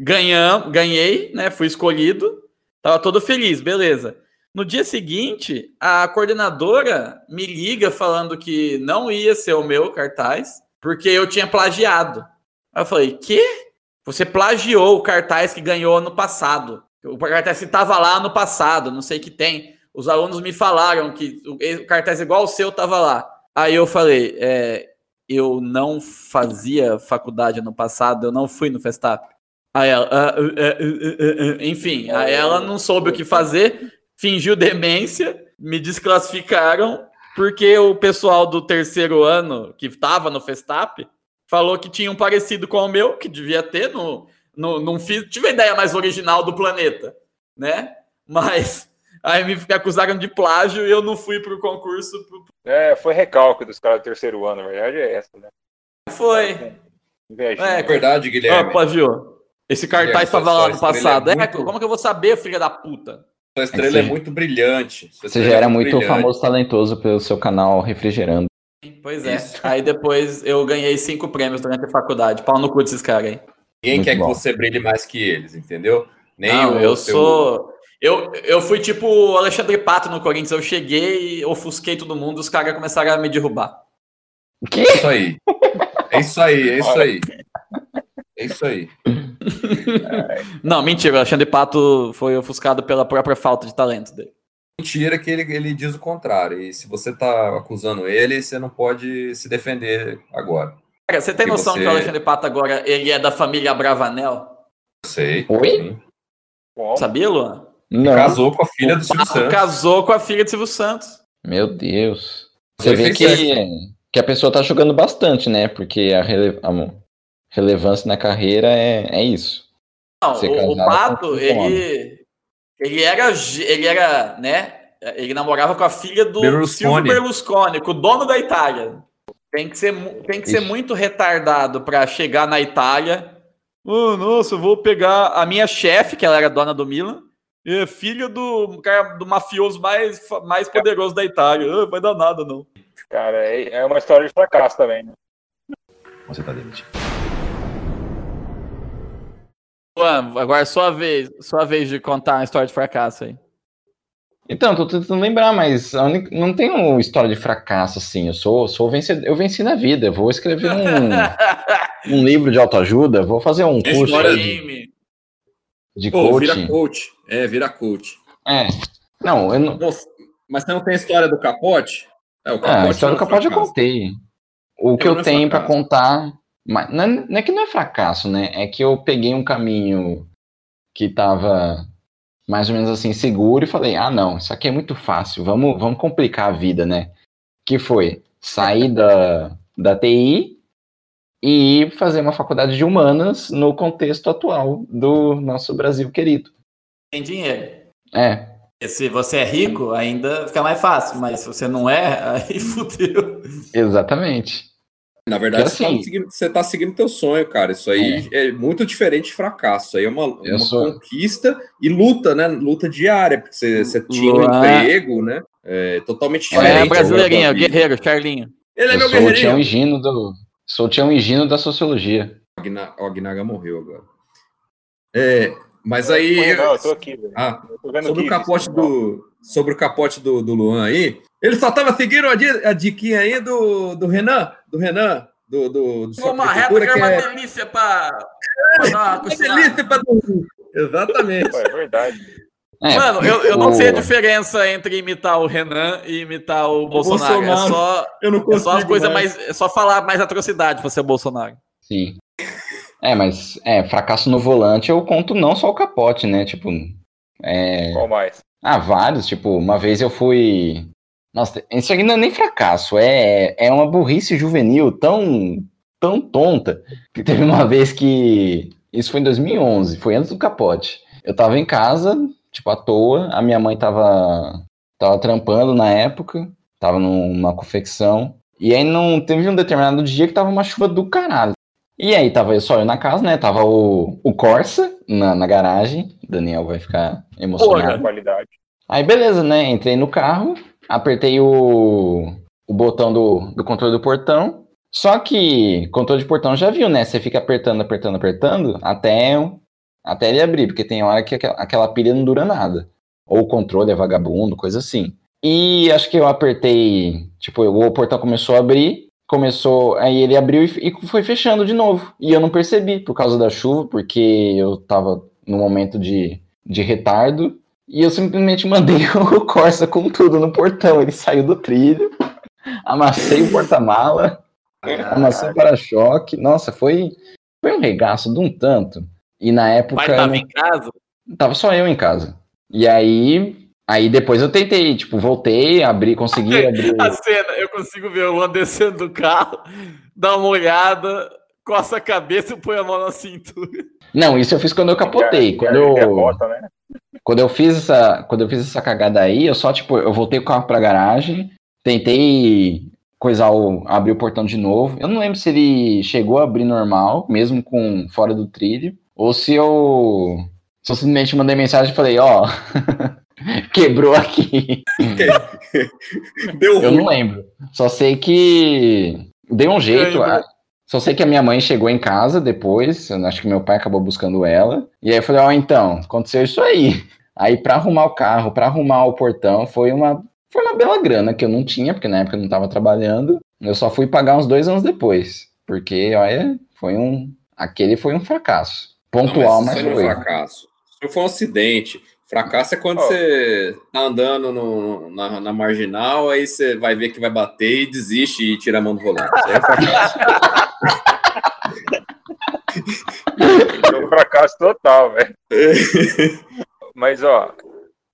Speaker 1: ganham, ganhei, né? Fui escolhido, tava todo feliz, beleza. No dia seguinte, a coordenadora me liga falando que não ia ser o meu cartaz, porque eu tinha plagiado. Aí eu falei: "Quê? Você plagiou o cartaz que ganhou ano passado? O cartaz que estava lá no passado, não sei o que tem. Os alunos me falaram que o cartaz igual o seu estava lá. Aí eu falei: é, eu não fazia faculdade ano passado, eu não fui no Festap. Aí ela, "Ah, uh, uh, uh, uh, uh." enfim, aí ela não soube o que fazer, fingiu demência, me desclassificaram, porque o pessoal do terceiro ano, que estava no Festap, falou que tinha um parecido com o meu, que devia ter, no, no, não fiz, tive a ideia mais original do planeta, né? Mas aí me acusaram de plágio e eu não fui pro concurso. pro-
Speaker 4: É, foi recalque dos caras do terceiro ano, na verdade é essa, né?
Speaker 1: Foi.
Speaker 4: Invejinha.
Speaker 1: É,
Speaker 3: É verdade,
Speaker 1: Ah,
Speaker 3: Guilherme.
Speaker 1: plagiou. Esse cartaz estava lá no
Speaker 3: é
Speaker 1: passado. É, como que eu vou saber, filha da puta?
Speaker 3: Sua estrela
Speaker 2: Você-
Speaker 3: é muito brilhante.
Speaker 2: Você já
Speaker 3: é
Speaker 2: era muito
Speaker 3: brilhante.
Speaker 2: famoso talentoso pelo seu canal Refrigerando.
Speaker 1: Pois é.
Speaker 3: Isso.
Speaker 1: Aí depois eu ganhei cinco prêmios durante a faculdade. Pau no cu desses caras aí.
Speaker 3: Ninguém
Speaker 2: Muito
Speaker 3: quer
Speaker 2: bom.
Speaker 3: que você brilhe mais que eles, entendeu? Nem
Speaker 1: Não,
Speaker 3: o
Speaker 1: eu
Speaker 3: seu-
Speaker 1: sou. Eu, eu fui tipo o Alexandre Pato no Corinthians. Eu cheguei, ofusquei todo mundo, os caras começaram a me derrubar.
Speaker 2: Que?
Speaker 3: É isso aí. É isso aí, é isso aí. É isso aí.
Speaker 1: Não, mentira, o Alexandre Pato foi ofuscado pela própria falta de talento dele.
Speaker 3: Mentira que ele, ele diz o contrário. E se você tá acusando ele, você não pode se defender agora.
Speaker 1: Cara, você tem noção
Speaker 3: você-
Speaker 1: que o Alexandre Pato agora ele é da família Bravanel?
Speaker 3: Eu sei.
Speaker 2: Oi?
Speaker 3: sim.
Speaker 1: Sabia, Luan?
Speaker 2: Não.
Speaker 3: Casou com a filha do
Speaker 1: o
Speaker 3: Silvio
Speaker 1: Pato
Speaker 3: Santos.
Speaker 1: casou com a filha de Silvio Santos.
Speaker 2: Meu Deus.
Speaker 3: Foi
Speaker 2: Você vê que, que a pessoa tá jogando bastante, né? Porque a, rele- a relevância na carreira é, é isso.
Speaker 1: Não,
Speaker 2: Ser
Speaker 1: o, o Pato, ele, ele era, ele era, né? Ele namorava com a filha do
Speaker 3: Berlusconi.
Speaker 1: Silvio Berlusconi, com o dono da Itália. Tem que ser, tem que ser muito retardado para chegar na Itália. Oh, nossa, eu vou pegar a minha chefe, que ela era dona do Milan, filha do cara do mafioso mais, mais poderoso da Itália. Ah, vai dar nada, não.
Speaker 4: cara, é, é uma história de fracasso também, né?
Speaker 6: Você tá demitido.
Speaker 1: Luan, agora é sua vez, sua vez de contar uma história de fracasso aí.
Speaker 2: Então, tô tentando lembrar, mas não tem uma história de fracasso, assim. Eu sou, sou vencedor, eu venci na vida. Eu vou escrever um, um livro de autoajuda, vou fazer um curso
Speaker 3: história-
Speaker 2: de, de
Speaker 3: Pô, vira
Speaker 2: coaching.
Speaker 3: coach. É, vira coach.
Speaker 2: É. Não, eu não.
Speaker 3: Nossa, mas você não tem a história do capote? É, o
Speaker 2: Ah, a história do
Speaker 3: é
Speaker 2: capote eu
Speaker 3: fracasso.
Speaker 2: contei. O que
Speaker 3: Eu
Speaker 2: eu
Speaker 3: é
Speaker 2: tenho pra
Speaker 3: fracasso.
Speaker 2: contar. Mas não é, não é que não é fracasso, né? É que eu peguei um caminho que tava mais ou menos assim seguro e falei: ah, não, isso aqui é muito fácil, vamos, vamos complicar a vida, né? Que foi sair da, da TI e fazer uma faculdade de humanas no contexto atual do nosso Brasil querido.
Speaker 1: Tem dinheiro.
Speaker 2: É,
Speaker 1: Se você é rico, ainda fica mais fácil, mas se você não é, aí fudeu.
Speaker 2: exatamente.
Speaker 3: Na verdade,
Speaker 2: Porque
Speaker 3: você,
Speaker 2: assim-
Speaker 3: tá seguindo, você tá seguindo teu sonho, cara. Isso aí é, muito diferente de fracasso. Isso aí é uma,
Speaker 2: Eu
Speaker 3: uma
Speaker 2: sou-
Speaker 3: conquista e luta, né? Luta diária, porque você, você tinha um emprego, né? É, totalmente diferente.
Speaker 1: É brasileirinho, guerreiro, Charlinho.
Speaker 3: Ele é
Speaker 2: eu
Speaker 3: meu
Speaker 2: sou o Tião
Speaker 3: guerreirinho.
Speaker 2: Higino do. Sou o Tião da sociologia.
Speaker 3: O Agna- O Agnaga morreu agora. É, mas aí.
Speaker 4: Não, eu tô aqui, velho.
Speaker 3: Ah,
Speaker 4: Eu tô vendo
Speaker 3: sobre o capote do. Sobre o capote do, do Luan aí. Ele só tava seguindo a, di- a diquinha aí do, do Renan. Do Renan. Do, do, do
Speaker 1: Uma reta que é uma
Speaker 3: é
Speaker 1: delícia dar uma
Speaker 3: delícia dormir. Exatamente.
Speaker 4: Pô, é verdade.
Speaker 2: É,
Speaker 1: Mano, eu, eu não
Speaker 2: o-
Speaker 1: sei a diferença entre imitar o Renan e imitar o, Bolsonaro. É
Speaker 3: Bolsonaro.
Speaker 1: só,
Speaker 3: Eu não
Speaker 1: é
Speaker 3: consigo.
Speaker 1: só as coisas
Speaker 3: mais.
Speaker 1: mais. É só falar mais atrocidade pra ser o Bolsonaro.
Speaker 2: Sim. É, mas é, fracasso no volante eu conto não só o capote, né? Tipo, é,
Speaker 4: Qual mais?
Speaker 2: ah, vários. Tipo, uma vez eu fui. Nossa, isso aqui não é nem fracasso, é, é uma burrice juvenil tão, tão tonta que teve uma vez que. Isso foi em 2011, foi antes do capote. Eu tava em casa, tipo, à toa, a minha mãe tava, tava trampando na época, tava numa confecção. E aí não teve um determinado dia que tava uma chuva do caralho. E aí tava eu só eu na casa, né? Tava o, o Corsa na, na garagem. O Daniel vai ficar emocionado.
Speaker 4: Qualidade.
Speaker 2: Aí beleza, né? Entrei no carro, apertei o, o botão do, do controle do portão. Só que controle de portão já viu, né? Você fica apertando, apertando, apertando até, até ele abrir, porque tem hora que aquela, aquela pilha não dura nada. Ou o controle é vagabundo, coisa assim. E acho que eu apertei, tipo, o portão começou a abrir, começou, aí ele abriu e, e foi fechando de novo. E eu não percebi por causa da chuva, porque eu tava no momento de, de retardo. E eu simplesmente mandei o Corsa com tudo no portão. Ele saiu do trilho, amassei o porta-mala, amassei o para-choque. Nossa, foi, foi um regaço de um tanto. E na época eu
Speaker 1: tava
Speaker 2: não-
Speaker 1: em casa.
Speaker 2: tava só eu em casa. E aí, aí depois eu tentei, tipo, voltei, abri, consegui abrir.
Speaker 1: A cena, eu consigo ver o Luan descendo do carro, dá uma olhada, coça a cabeça e põe a mão na cintura.
Speaker 2: Não, isso eu fiz quando eu capotei. Quando eu,
Speaker 4: né?
Speaker 2: Quando eu fiz essa, quando eu fiz essa cagada aí, eu só tipo, eu voltei o carro pra garagem, tentei coisar o, abrir o portão de novo. Eu não lembro se ele chegou a abrir normal, mesmo com fora do trilho, ou se eu, se eu simplesmente mandei mensagem e falei, ó, Quebrou aqui.
Speaker 3: Deu
Speaker 2: Eu
Speaker 3: ruim.
Speaker 2: não lembro. Só sei que deu um jeito.
Speaker 1: lembro.
Speaker 2: a- Só sei que a minha mãe chegou em casa depois. eu Acho que meu pai acabou buscando ela. E aí eu falei, ó, então, aconteceu isso aí. Aí pra arrumar o carro, pra arrumar o portão, foi uma, foi uma bela grana que eu não tinha, porque na época eu não tava trabalhando. Eu só fui pagar uns dois anos depois. Porque, olha, foi um. Aquele foi um fracasso. Pontual,
Speaker 3: Não,
Speaker 2: mas,
Speaker 3: isso aí não
Speaker 2: foi.
Speaker 3: é um fracasso. Isso foi um acidente. Fracasso é quando
Speaker 4: Ó.
Speaker 3: você tá andando no- na, na marginal, aí você vai ver que vai bater e desiste e tira a mão do volante. Isso aí é fracasso.
Speaker 4: Um fracasso total, velho. Mas, ó,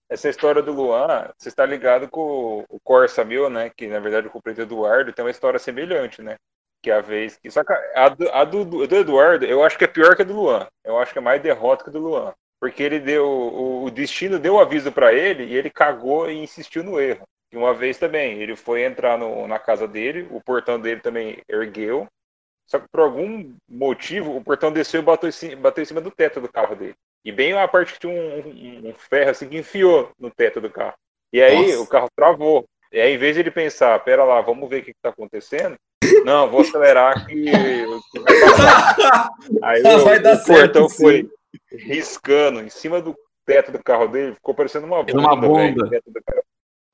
Speaker 4: essa história do Luan, você está ligado com o- Corsa Mil, né? Que na verdade o Preto Eduardo tem uma história semelhante, né? Que a vez que. Só que a do, a do, do Eduardo, eu acho que é pior que a do Luan. Eu acho que é mais derrota que a do Luan. Porque ele deu. O, o destino deu o aviso pra ele e ele cagou e insistiu no erro. E uma vez também, ele foi entrar no- na casa dele, o portão dele também ergueu. Só que por algum motivo o portão desceu e bateu, em ci- bateu em cima do teto do carro dele. E bem a parte que tinha um, um- um ferro assim que enfiou no teto do carro. E aí
Speaker 3: Nossa.
Speaker 4: o carro travou. E aí, em vez de ele pensar, pera lá, vamos ver o que, está acontecendo. Não, vou acelerar que, que vai passar. Aí o,
Speaker 3: Vai dar
Speaker 4: o portão
Speaker 3: certo, sim.
Speaker 4: foi riscando em cima do teto do carro dele, ficou parecendo uma bunda.
Speaker 1: Uma bunda.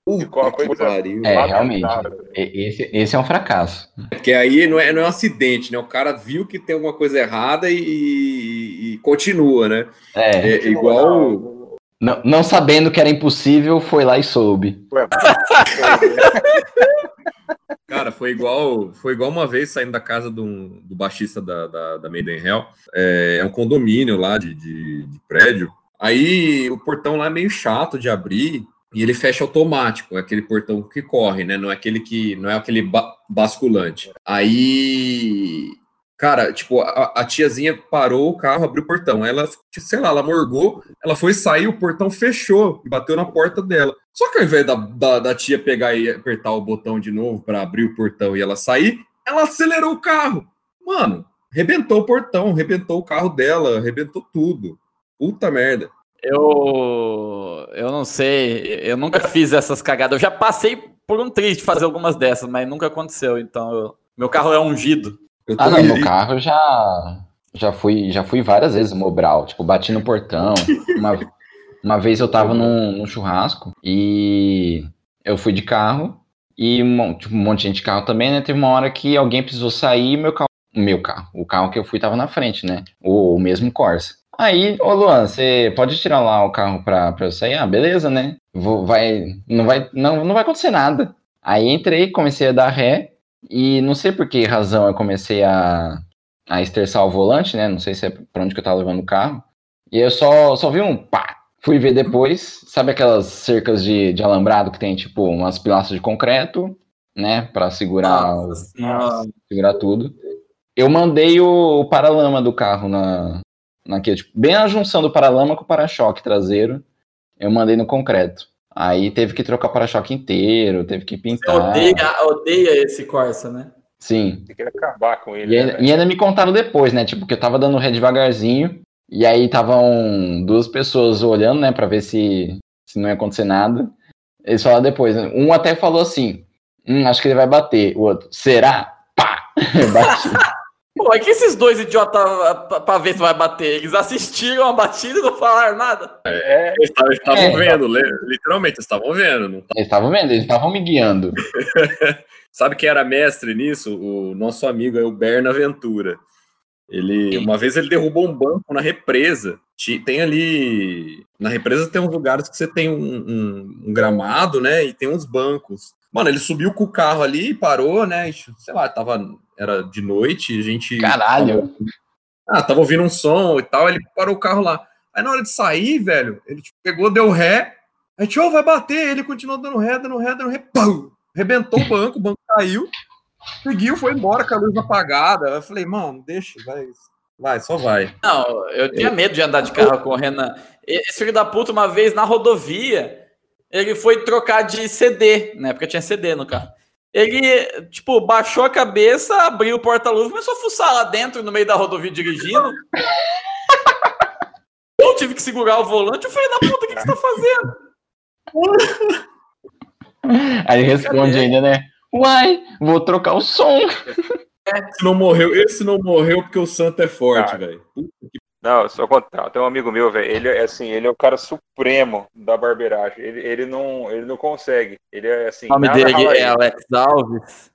Speaker 4: Ficou uma
Speaker 3: Puta que
Speaker 4: coisa
Speaker 3: pariu.
Speaker 2: É, realmente. Esse, esse é um fracasso.
Speaker 3: Porque aí não é, não é um acidente, né? O cara viu que tem alguma coisa errada e, e- e continua, né?
Speaker 2: É.
Speaker 3: É, igual.
Speaker 4: Não,
Speaker 2: Não, não sabendo que era impossível, foi lá e soube.
Speaker 4: Ué,
Speaker 3: Cara, foi igual, foi igual uma vez saindo da casa do, do baixista da, da, da Maiden Hell. É, é um condomínio lá de, de, de prédio. Aí o portão lá é meio chato de abrir e ele fecha automático. É aquele portão que corre, né? Não é aquele que. Não é aquele ba- basculante. Aí. Cara, tipo, a, a tiazinha parou o carro, abriu o portão. Ela, sei lá, ela morgou, ela foi sair, o portão fechou e bateu na porta dela. Só que ao invés da, da, da tia pegar e apertar o botão de novo para abrir o portão e ela sair, ela acelerou o carro. Mano, rebentou o portão, rebentou o carro dela, rebentou tudo. Puta merda.
Speaker 1: Eu. Eu não sei. Eu nunca fiz essas cagadas. Eu já passei por um triste fazer algumas dessas, mas nunca aconteceu. Então, eu- meu carro é ungido.
Speaker 3: Eu
Speaker 2: Ah, não, no
Speaker 3: ri-
Speaker 2: carro eu já, já fui já fui várias vezes Mobral, tipo, bati no portão. Uma, uma vez eu tava num, num churrasco e eu fui de carro e um, tipo, um monte de gente de carro também, né? Teve uma hora que alguém precisou sair e meu carro, o meu carro, o carro que eu fui tava na frente, né? O, o mesmo Corsa. Aí, ô Luan, você pode tirar lá o carro pra, pra eu sair? Ah, beleza, né? Vou, vai, não vai, não, não vai acontecer nada. Aí entrei, comecei a dar ré e não sei por que razão eu comecei a, a esterçar o volante, né? Não sei se é pra onde que eu tava levando o carro. E eu só, só vi um pá. Fui ver depois, sabe aquelas cercas de, de alambrado que tem, tipo, umas pilastras de concreto, né? Pra segurar, o-
Speaker 1: Senhora.
Speaker 2: segurar tudo. Eu mandei o, o paralama do carro na, naquele, tipo, bem na junção do paralama com o para-choque traseiro. Eu mandei no concreto. Aí teve que trocar o para-choque inteiro, teve que
Speaker 1: Você
Speaker 2: pintar.
Speaker 1: odeia, odeia esse Corsa, né?
Speaker 2: Sim.
Speaker 4: Você quer acabar com ele.
Speaker 2: E
Speaker 4: né,
Speaker 2: e ainda me contaram depois, né? Tipo, que eu tava dando ré devagarzinho. E aí estavam duas pessoas olhando, né? Pra ver se, se não ia acontecer nada. Eles falaram depois. né, Um até falou assim: Hum, acho que ele vai bater. O outro, será? Pá! Bati.
Speaker 1: Pô, é que esses dois idiotas, pra, pra ver se vai bater, eles assistiram a batida e não falaram nada.
Speaker 4: É,
Speaker 3: Eles estavam eles estavam
Speaker 2: É.
Speaker 3: vendo, le- literalmente, eles estavam vendo. Não
Speaker 2: Eles estavam vendo, eles estavam me guiando.
Speaker 3: Sabe quem era mestre nisso? O nosso amigo é o Berna Ventura. Ele, uma vez ele derrubou um banco na represa. Tem ali. Na represa tem uns lugares que você tem um, um- um gramado, né? E tem uns bancos. Mano, ele subiu com o carro ali, parou, né? Sei lá, tava. Era de noite, a gente.
Speaker 2: Caralho.
Speaker 3: Ah, tava ouvindo um som e tal, ele parou o carro lá. Aí na hora de sair, velho, ele tipo, pegou, deu ré, aí tio, vai bater, ele continuou dando ré, dando ré, dando ré, pum! Rebentou o banco, o banco caiu, seguiu, foi embora com a luz apagada. Eu falei, mano, deixa, vai, vai, só vai.
Speaker 1: Não, eu tinha medo de andar de carro com o Renan. Esse filho da puta, uma vez na rodovia, ele foi trocar de CD, né? Porque tinha CD no carro. Ele, tipo, baixou a cabeça, abriu o porta-luvas, começou a fuçar lá dentro, no meio da rodovia, dirigindo. Eu tive que segurar o volante. Eu falei, da puta, o que, que você tá fazendo?
Speaker 2: Aí ele responde
Speaker 1: Cadê?
Speaker 2: ainda, né? Uai, vou trocar o som.
Speaker 3: Esse não morreu, esse não morreu porque o santo é forte,
Speaker 4: Cara.
Speaker 3: velho.
Speaker 4: Não, só contar. Tem um amigo meu, velho. Ele é assim, ele é o cara supremo da barbeiragem. Ele, ele não, ele não consegue. Ele é assim.
Speaker 1: O nome dele é. Alex Alves.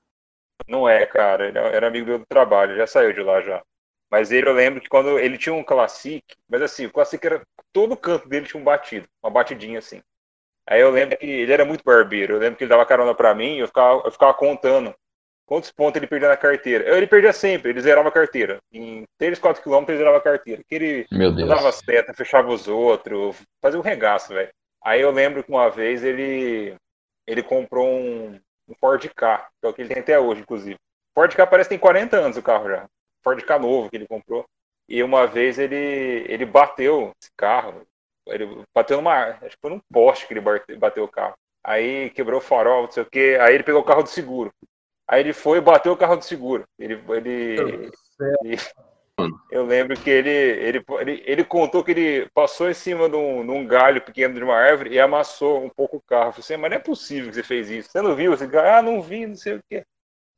Speaker 4: Não é, cara. Ele era amigo meu do trabalho, já saiu de lá já. Mas ele, eu lembro que quando ele tinha um Classic, mas assim, o Classic era. Todo canto dele tinha um batido, uma batidinha assim. Aí eu lembro que ele era muito barbeiro. Eu lembro que ele dava carona pra mim e eu ficava, eu ficava contando quantos pontos ele perdia na carteira. Ele perdia sempre, ele zerava a carteira. Em 3, 4 quilômetros ele zerava a carteira. Que ele
Speaker 2: Meu Deus.
Speaker 4: dava seta, fechava os outros, fazia um regaço, velho. Aí eu lembro que uma vez ele ele comprou um, um Ford K, que é o que ele tem até hoje, inclusive. Ford K parece que tem 40 anos o carro já. Ford K novo que ele comprou. E uma vez ele, ele bateu esse carro. Ele bateu numa. Acho que foi num poste que ele bate- bateu o carro. Aí quebrou o farol, não sei o quê. Aí ele pegou o carro do seguro. Aí ele foi e bateu o carro do seguro. Ele. ele, ele- eu lembro que ele, ele, ele, ele contou que ele passou em cima de um, de um galho pequeno de uma árvore e amassou um pouco o carro. Eu falei assim, mas não é possível que você fez isso. Você não viu? Você, ah, não vi, não sei o quê.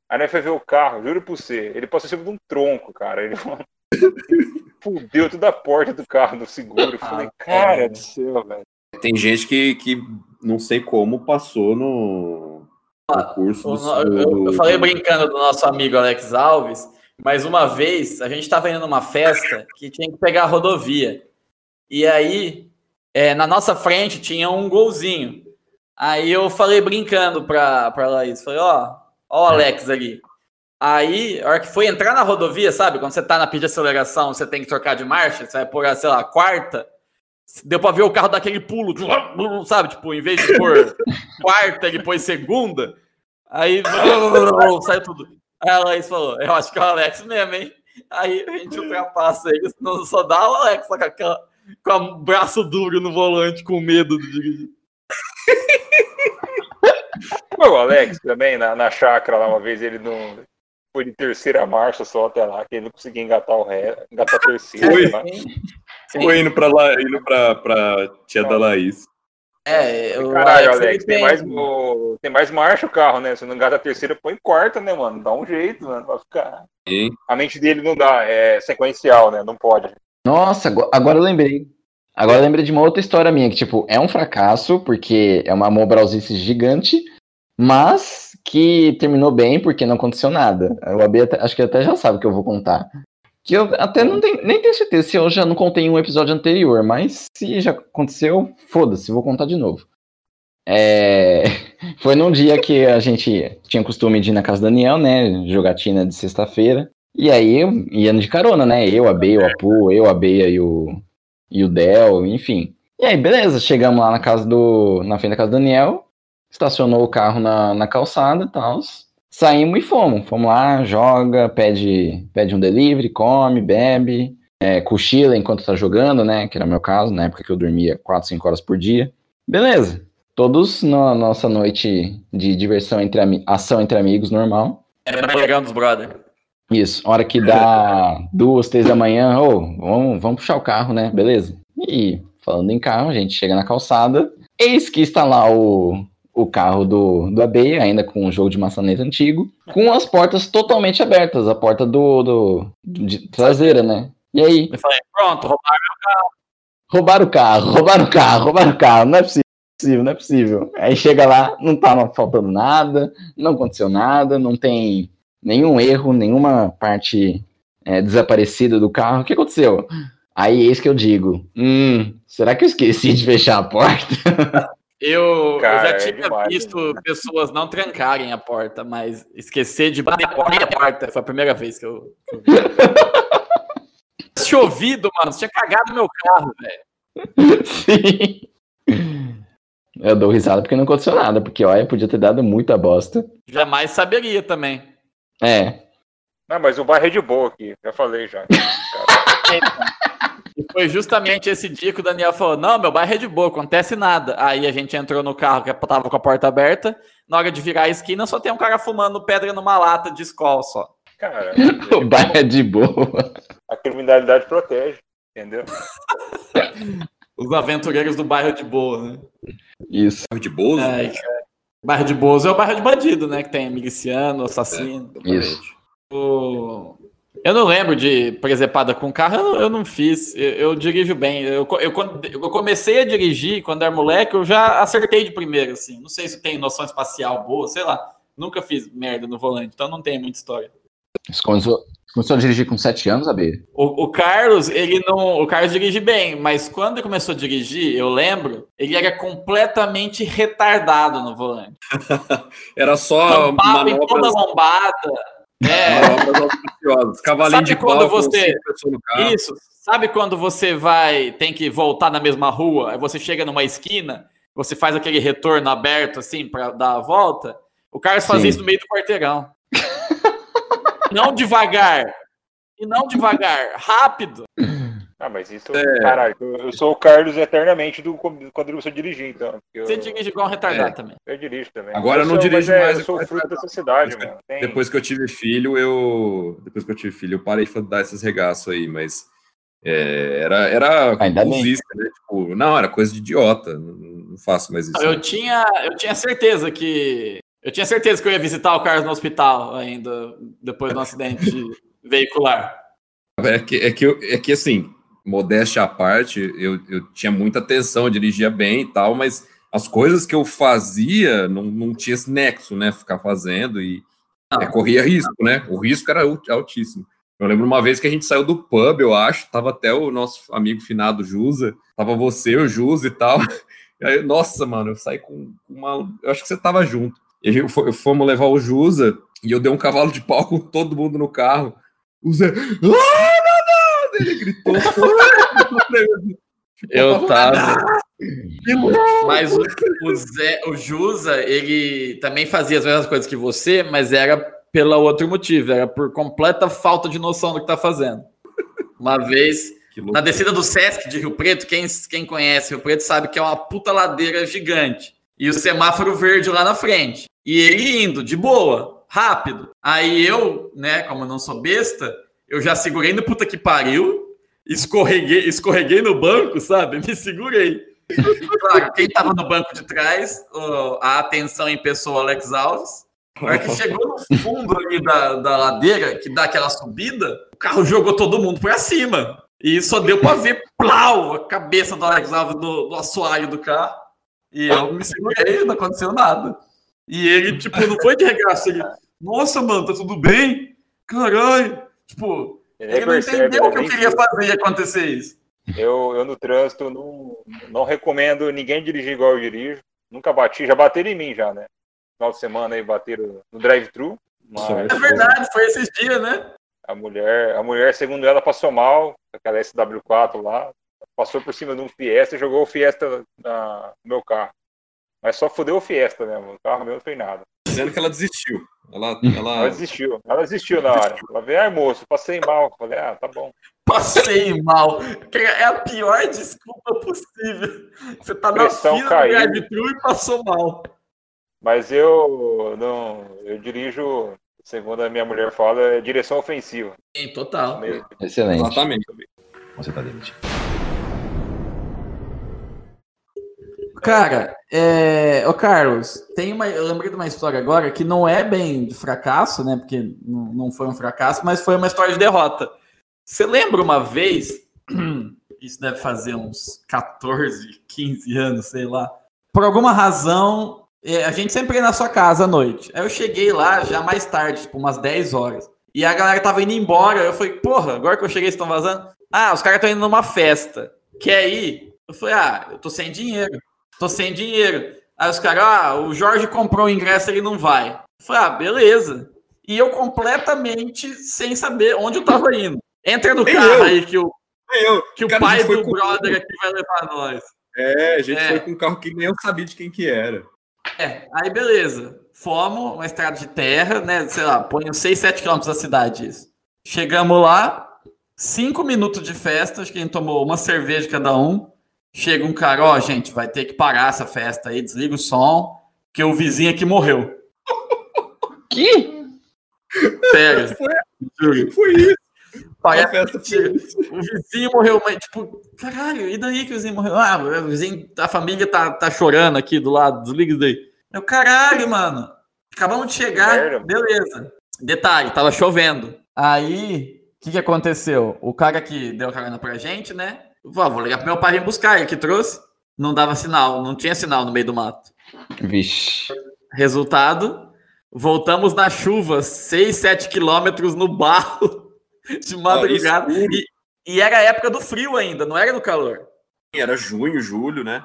Speaker 4: Aí nós foi ver o carro, juro por você. Ele passou em cima de um tronco, cara. Ele fudeu toda a porta do carro do seguro. Eu falei, cara do céu, velho.
Speaker 3: Tem gente que, que não sei como passou no, no curso
Speaker 1: Eu, eu falei brincando do nosso amigo Alex Alves, mas uma vez a gente estava indo numa festa que tinha que pegar a rodovia. E aí, é, na nossa frente tinha um golzinho. Aí eu falei brincando pra, pra Laís, falei, ó, ó o Alex ali. Aí, a hora que foi entrar na rodovia, sabe? Quando você tá na pista de aceleração, você tem que trocar de marcha, você vai por, sei lá, quarta. Deu pra ver o carro daquele pulo, sabe? Tipo, em vez de pôr quarta, ele pôs segunda. Aí saiu tudo. Aí a Laís falou: Eu acho que é o Alex mesmo, hein? Aí a gente ultrapassa ele, senão só dá o Alex com, aquela, com o braço duro no volante, com medo de dirigir.
Speaker 4: O Alex também, na, na chácara lá uma vez, ele não. Foi de terceira marcha só até lá, que ele não conseguia engatar o ré, engatar a terceira.
Speaker 3: Foi. Foi indo pra, lá, indo pra, pra tia da Laís.
Speaker 1: É, o
Speaker 4: Caralho,
Speaker 1: Alex,
Speaker 4: Alex, tem mais, o- tem mais marcha o carro, né? Se não engata a terceira, põe quarta, né, mano? Dá um jeito, mano, pra ficar.
Speaker 3: Hein?
Speaker 4: A mente dele não dá, é sequencial, né? Não pode.
Speaker 2: Nossa, ago- agora eu lembrei. Agora eu lembrei de uma outra história minha, que, tipo, é um fracasso, porque é uma mobralzice gigante, mas que terminou bem porque não aconteceu nada. O AB até- acho que até já sabe o que eu vou contar. Que eu até não tenho, nem tenho certeza se eu já não contei em um episódio anterior, mas se já aconteceu, foda-se, vou contar de novo. É, Foi num dia que a gente tinha costume de ir na casa do Daniel, né? Jogatina de sexta-feira. E aí ia de carona, né? Eu, a Bea, o Apu, eu, a Bea e o, e o Del, enfim. E aí, beleza, chegamos lá na casa do. na frente da casa do Daniel, estacionou o carro na, na calçada e tal. Saímos e fomos. Fomos lá, joga, pede, pede um delivery, come, bebe, é, cochila enquanto tá jogando, né? Que era o meu caso, na época que eu dormia 4, 5 horas por dia. Beleza. Todos na nossa noite de diversão entre ação entre amigos normal.
Speaker 1: É legal dos brother.
Speaker 2: Isso, hora que dá duas, três da manhã, ô, vamos, vamos puxar o carro, né? Beleza. E falando em carro, a gente chega na calçada, eis que está lá o, o carro do, do AB, ainda com o jogo de maçaneta antigo, com as portas totalmente abertas, a porta do, do de traseira, né? E aí,
Speaker 1: Eu falei, pronto, roubaram.
Speaker 2: roubaram o carro, roubaram o carro, roubaram o carro, não é possível, não é possível. Aí chega lá, não tá faltando nada, não aconteceu nada, não tem nenhum erro, nenhuma parte é, desaparecida do carro. O que aconteceu? Aí eis que eu digo, hum, será que eu esqueci de fechar a porta?
Speaker 1: Eu,
Speaker 4: Cara,
Speaker 1: eu já
Speaker 4: é
Speaker 1: tinha
Speaker 4: demais,
Speaker 1: visto pessoas não trancarem a porta, mas esquecer de bater a porta, a porta foi a primeira vez que eu. que eu vi. Chovido, mano. Você tinha cagado meu carro, velho.
Speaker 2: Sim. Eu dou risada porque não aconteceu nada, porque olha, podia ter dado muita bosta.
Speaker 1: Jamais saberia também.
Speaker 2: É,
Speaker 4: Não, mas o bairro é de boa aqui, já falei já.
Speaker 1: E foi justamente esse dia que o Daniel falou: Não, meu bairro é de boa, acontece nada. Aí a gente entrou no carro que tava com a porta aberta. Na hora de virar a esquina, só tem um cara fumando pedra numa lata de escola só.
Speaker 4: Cara,
Speaker 2: o bairro é de boa.
Speaker 4: a criminalidade protege, entendeu?
Speaker 1: Os aventureiros do bairro de boa, né?
Speaker 2: Isso.
Speaker 3: Bairro de Bozo?
Speaker 1: Ai, cara. Bairro de Bozo é o bairro de bandido, né? Que tem miliciano, assassino.
Speaker 2: Isso.
Speaker 1: O- Eu não lembro de presepada com carro, eu, eu não fiz. Eu, eu dirijo bem. Eu, eu, comecei a dirigir quando era moleque, eu já acertei de primeira, assim. Não sei se tem noção espacial boa, sei lá. Nunca fiz merda no volante, então não tem muita história.
Speaker 2: Você começou, começou a dirigir com 7 anos, AB?
Speaker 1: O, o Carlos, ele não. O Carlos dirige bem, mas quando ele começou a dirigir, eu lembro, ele era completamente retardado no volante.
Speaker 3: Era só
Speaker 1: Tampava em toda lombada. É, Sabe
Speaker 3: de
Speaker 1: quando
Speaker 3: pau
Speaker 1: você-. Isso. Sabe quando você vai, tem que voltar na mesma rua, aí você chega numa esquina, você faz aquele retorno aberto assim pra dar a volta? O Carlos fazia isso no meio do quarteirão. não devagar. E não devagar, rápido.
Speaker 4: Ah, mas isso,
Speaker 3: É.
Speaker 4: caralho, eu, sou o Carlos eternamente do quando eu a dirigir, então. Eu,
Speaker 1: Você dirige igual um retardado
Speaker 3: É.
Speaker 1: também.
Speaker 4: eu dirijo também.
Speaker 3: Agora eu não
Speaker 4: sou-
Speaker 3: dirijo
Speaker 4: mas é,
Speaker 3: mais,
Speaker 4: Eu sou fruto
Speaker 3: tá-
Speaker 4: dessa cidade,
Speaker 3: Depois-
Speaker 4: mano. Tem-
Speaker 3: Depois que eu tive filho, eu. Depois que eu tive filho, eu parei de dar esses regaços aí, mas. é, era era
Speaker 2: Ainda
Speaker 3: né? Tipo, não, era coisa de idiota. Não, não faço mais isso.
Speaker 1: Eu tinha, eu tinha certeza que. Eu tinha certeza que eu ia visitar o Carlos no hospital ainda, depois do acidente veicular.
Speaker 3: É que, é, que eu- é que assim, modéstia à parte, eu, eu tinha muita atenção, eu dirigia bem e tal, mas as coisas que eu fazia não, não tinha esse nexo, né? Ficar fazendo e é, corria risco, né? O risco era alt- altíssimo. Eu lembro uma vez que a gente saiu do pub, eu acho, tava até o nosso amigo finado Jusa, tava você, o Jusa e tal. E aí, nossa, mano, eu saí com uma. Eu acho que você tava junto. E fo- fomos levar o Jusa e eu dei um cavalo de pau com todo mundo no carro. O Zé. Ah, gritou.
Speaker 1: Eu tava. Mas o, o Zé, o Jusa, ele também fazia as mesmas coisas que você, mas era pelo outro motivo, era por completa falta de noção do que tá fazendo. Uma vez, na descida do Sesc de Rio Preto, quem, quem conhece Rio Preto sabe que é uma puta ladeira gigante. E o semáforo verde lá na frente. E ele indo, de boa, rápido. Aí eu, né, como eu não sou besta, eu já segurei no puta que pariu, escorreguei, escorreguei no banco, sabe? Me segurei. Claro, quem tava no banco de trás, a atenção em pessoa Alex Alves. Na hora que chegou no fundo ali da, da ladeira, que dá aquela subida, o carro jogou todo mundo pra cima. E só deu pra ver, plau, a cabeça do Alex Alves no, no assoalho do carro. E eu me segurei, não aconteceu nada. E ele, tipo, não foi de regaço. Ele, nossa, mano, tá tudo bem? Caralho. Tipo, ele não
Speaker 4: percebe,
Speaker 1: entendeu
Speaker 4: né?
Speaker 1: o que eu queria
Speaker 4: viu.
Speaker 1: fazer e acontecer isso.
Speaker 4: Eu, eu no trânsito não, não recomendo ninguém dirigir igual eu dirijo. Nunca bati, já bateram em mim já, né? Final de semana aí bateram no drive-thru. mas.
Speaker 1: É verdade, foi esses dias, né?
Speaker 4: A mulher, a mulher, segundo ela, passou mal, aquela SW4 lá, passou por cima de um Fiesta e jogou o Fiesta na- no meu carro. Mas só fudeu o Fiesta mesmo, o carro meu não fez nada.
Speaker 3: Dizendo que ela desistiu. Ela,
Speaker 4: Ela
Speaker 3: ela,
Speaker 4: desistiu, ela desistiu na hora. Ela veio, ai moço, passei mal. Falei, ah, tá bom.
Speaker 1: Passei mal. É a pior desculpa possível. Você tá na fila do
Speaker 4: caiu.
Speaker 1: drive-thru e passou mal.
Speaker 4: Mas eu não, eu dirijo, segundo a minha mulher fala, é direção ofensiva.
Speaker 1: Sim, total.
Speaker 2: Excelente.
Speaker 3: exatamente.
Speaker 6: Você tá demitido.
Speaker 1: Cara, é... Ô, Carlos, tem uma... eu lembrei de uma história agora que não é bem de fracasso, né? Porque não foi um fracasso, mas foi uma história de derrota. Você lembra uma vez, isso deve fazer uns 14, 15 anos, sei lá. Por alguma razão, é, a gente sempre ia na sua casa à noite. Aí eu cheguei lá já mais tarde, tipo umas 10 horas. E a galera tava indo embora. Eu falei, porra, agora que eu cheguei, estão vazando? Ah, os caras estão indo numa festa. Quer ir? Eu falei, ah, eu tô sem dinheiro. Tô sem dinheiro. Aí os caras, ah, o Jorge comprou o ingresso, ele não vai. Eu falei, ah, beleza. E eu completamente sem saber onde eu tava indo. Entra no carro
Speaker 3: eu.
Speaker 1: aí que o,
Speaker 3: Eu,
Speaker 1: que o
Speaker 3: Cara,
Speaker 1: pai do brother aqui vai levar nós.
Speaker 3: é, a gente
Speaker 1: É.
Speaker 3: foi com um carro que nem eu sabia de quem que era.
Speaker 1: É, aí beleza. Fomos, uma estrada de terra, né? Sei lá, põe uns 6, 7 quilômetros da cidade isso. Chegamos lá, cinco minutos de festa, acho que a gente tomou uma cerveja cada um. Chega um cara, ó, gente, vai ter que parar essa festa aí, desliga o som, que o vizinho aqui morreu.
Speaker 2: Que?
Speaker 1: Sério.
Speaker 3: Foi-. Foi isso.
Speaker 1: Parece que o vizinho morreu, mas tipo, caralho, e daí que o vizinho morreu? Ah, o vizinho, a família tá, tá chorando aqui do lado, desliga isso daí. Meu caralho, mano. Acabamos de chegar,
Speaker 4: Merda.
Speaker 1: beleza. Detalhe, tava chovendo. Aí, o que que aconteceu? O cara que deu carona pra gente, né? Vou ligar pro meu pai vir buscar, ele que trouxe. Não dava sinal, não tinha sinal no meio do mato.
Speaker 2: Vixe.
Speaker 1: Resultado, voltamos na chuva, 6, 7 quilômetros no barro de madrugada. e, e era a época do frio ainda, não era no calor.
Speaker 3: Era junho, julho, né?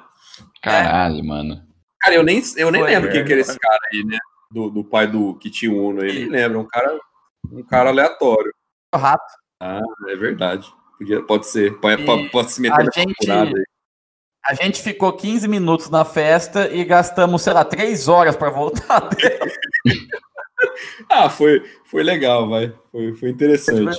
Speaker 2: Caralho, mano.
Speaker 3: Cara, eu nem, eu nem
Speaker 1: Foi,
Speaker 3: lembro quem
Speaker 4: é,
Speaker 3: que era esse cara aí, né? Do, do pai do Kit Uno. Eu nem lembro. Um cara, um cara aleatório.
Speaker 1: O rato.
Speaker 3: Ah, é verdade. Podia, pode ser. Pode,
Speaker 1: E
Speaker 3: pode, se meter
Speaker 1: a
Speaker 3: nessa
Speaker 1: gente-
Speaker 3: aí.
Speaker 1: A gente ficou 15 minutos na festa e gastamos, sei lá, 3 horas para voltar.
Speaker 3: Ah, foi, foi legal, vai. Foi, foi interessante.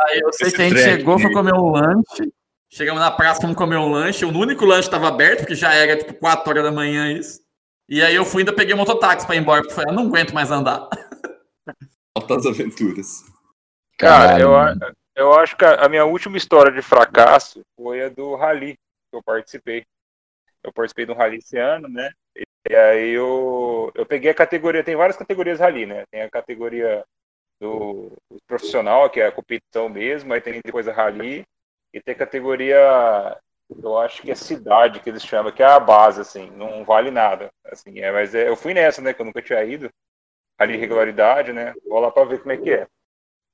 Speaker 1: Aí eu sei
Speaker 3: Esse
Speaker 1: que a gente
Speaker 3: track,
Speaker 1: chegou, foi comer um lanche. Chegamos na praça, fomos comer um lanche. O único lanche estava aberto, porque já era tipo 4 horas da manhã isso. E aí eu fui ainda peguei um mototáxi para ir embora, porque eu falei, eu não aguento mais andar.
Speaker 3: Altas aventuras.
Speaker 4: Cara,
Speaker 2: Caralho,
Speaker 4: eu. Eu acho que a minha última história de fracasso foi a do Rally, que eu participei. Eu participei de um Rally esse ano, né? E aí eu, eu peguei a categoria, tem várias categorias Rally, né? Tem a categoria do profissional, que é a competição mesmo, aí tem depois a Rally, e tem a categoria, eu acho que é cidade, que eles chamam, que é a base, assim, não vale nada. Assim, é, mas é, eu fui nessa, né? Que eu nunca tinha ido. Rally regularidade, né? Vou lá pra ver como é que é.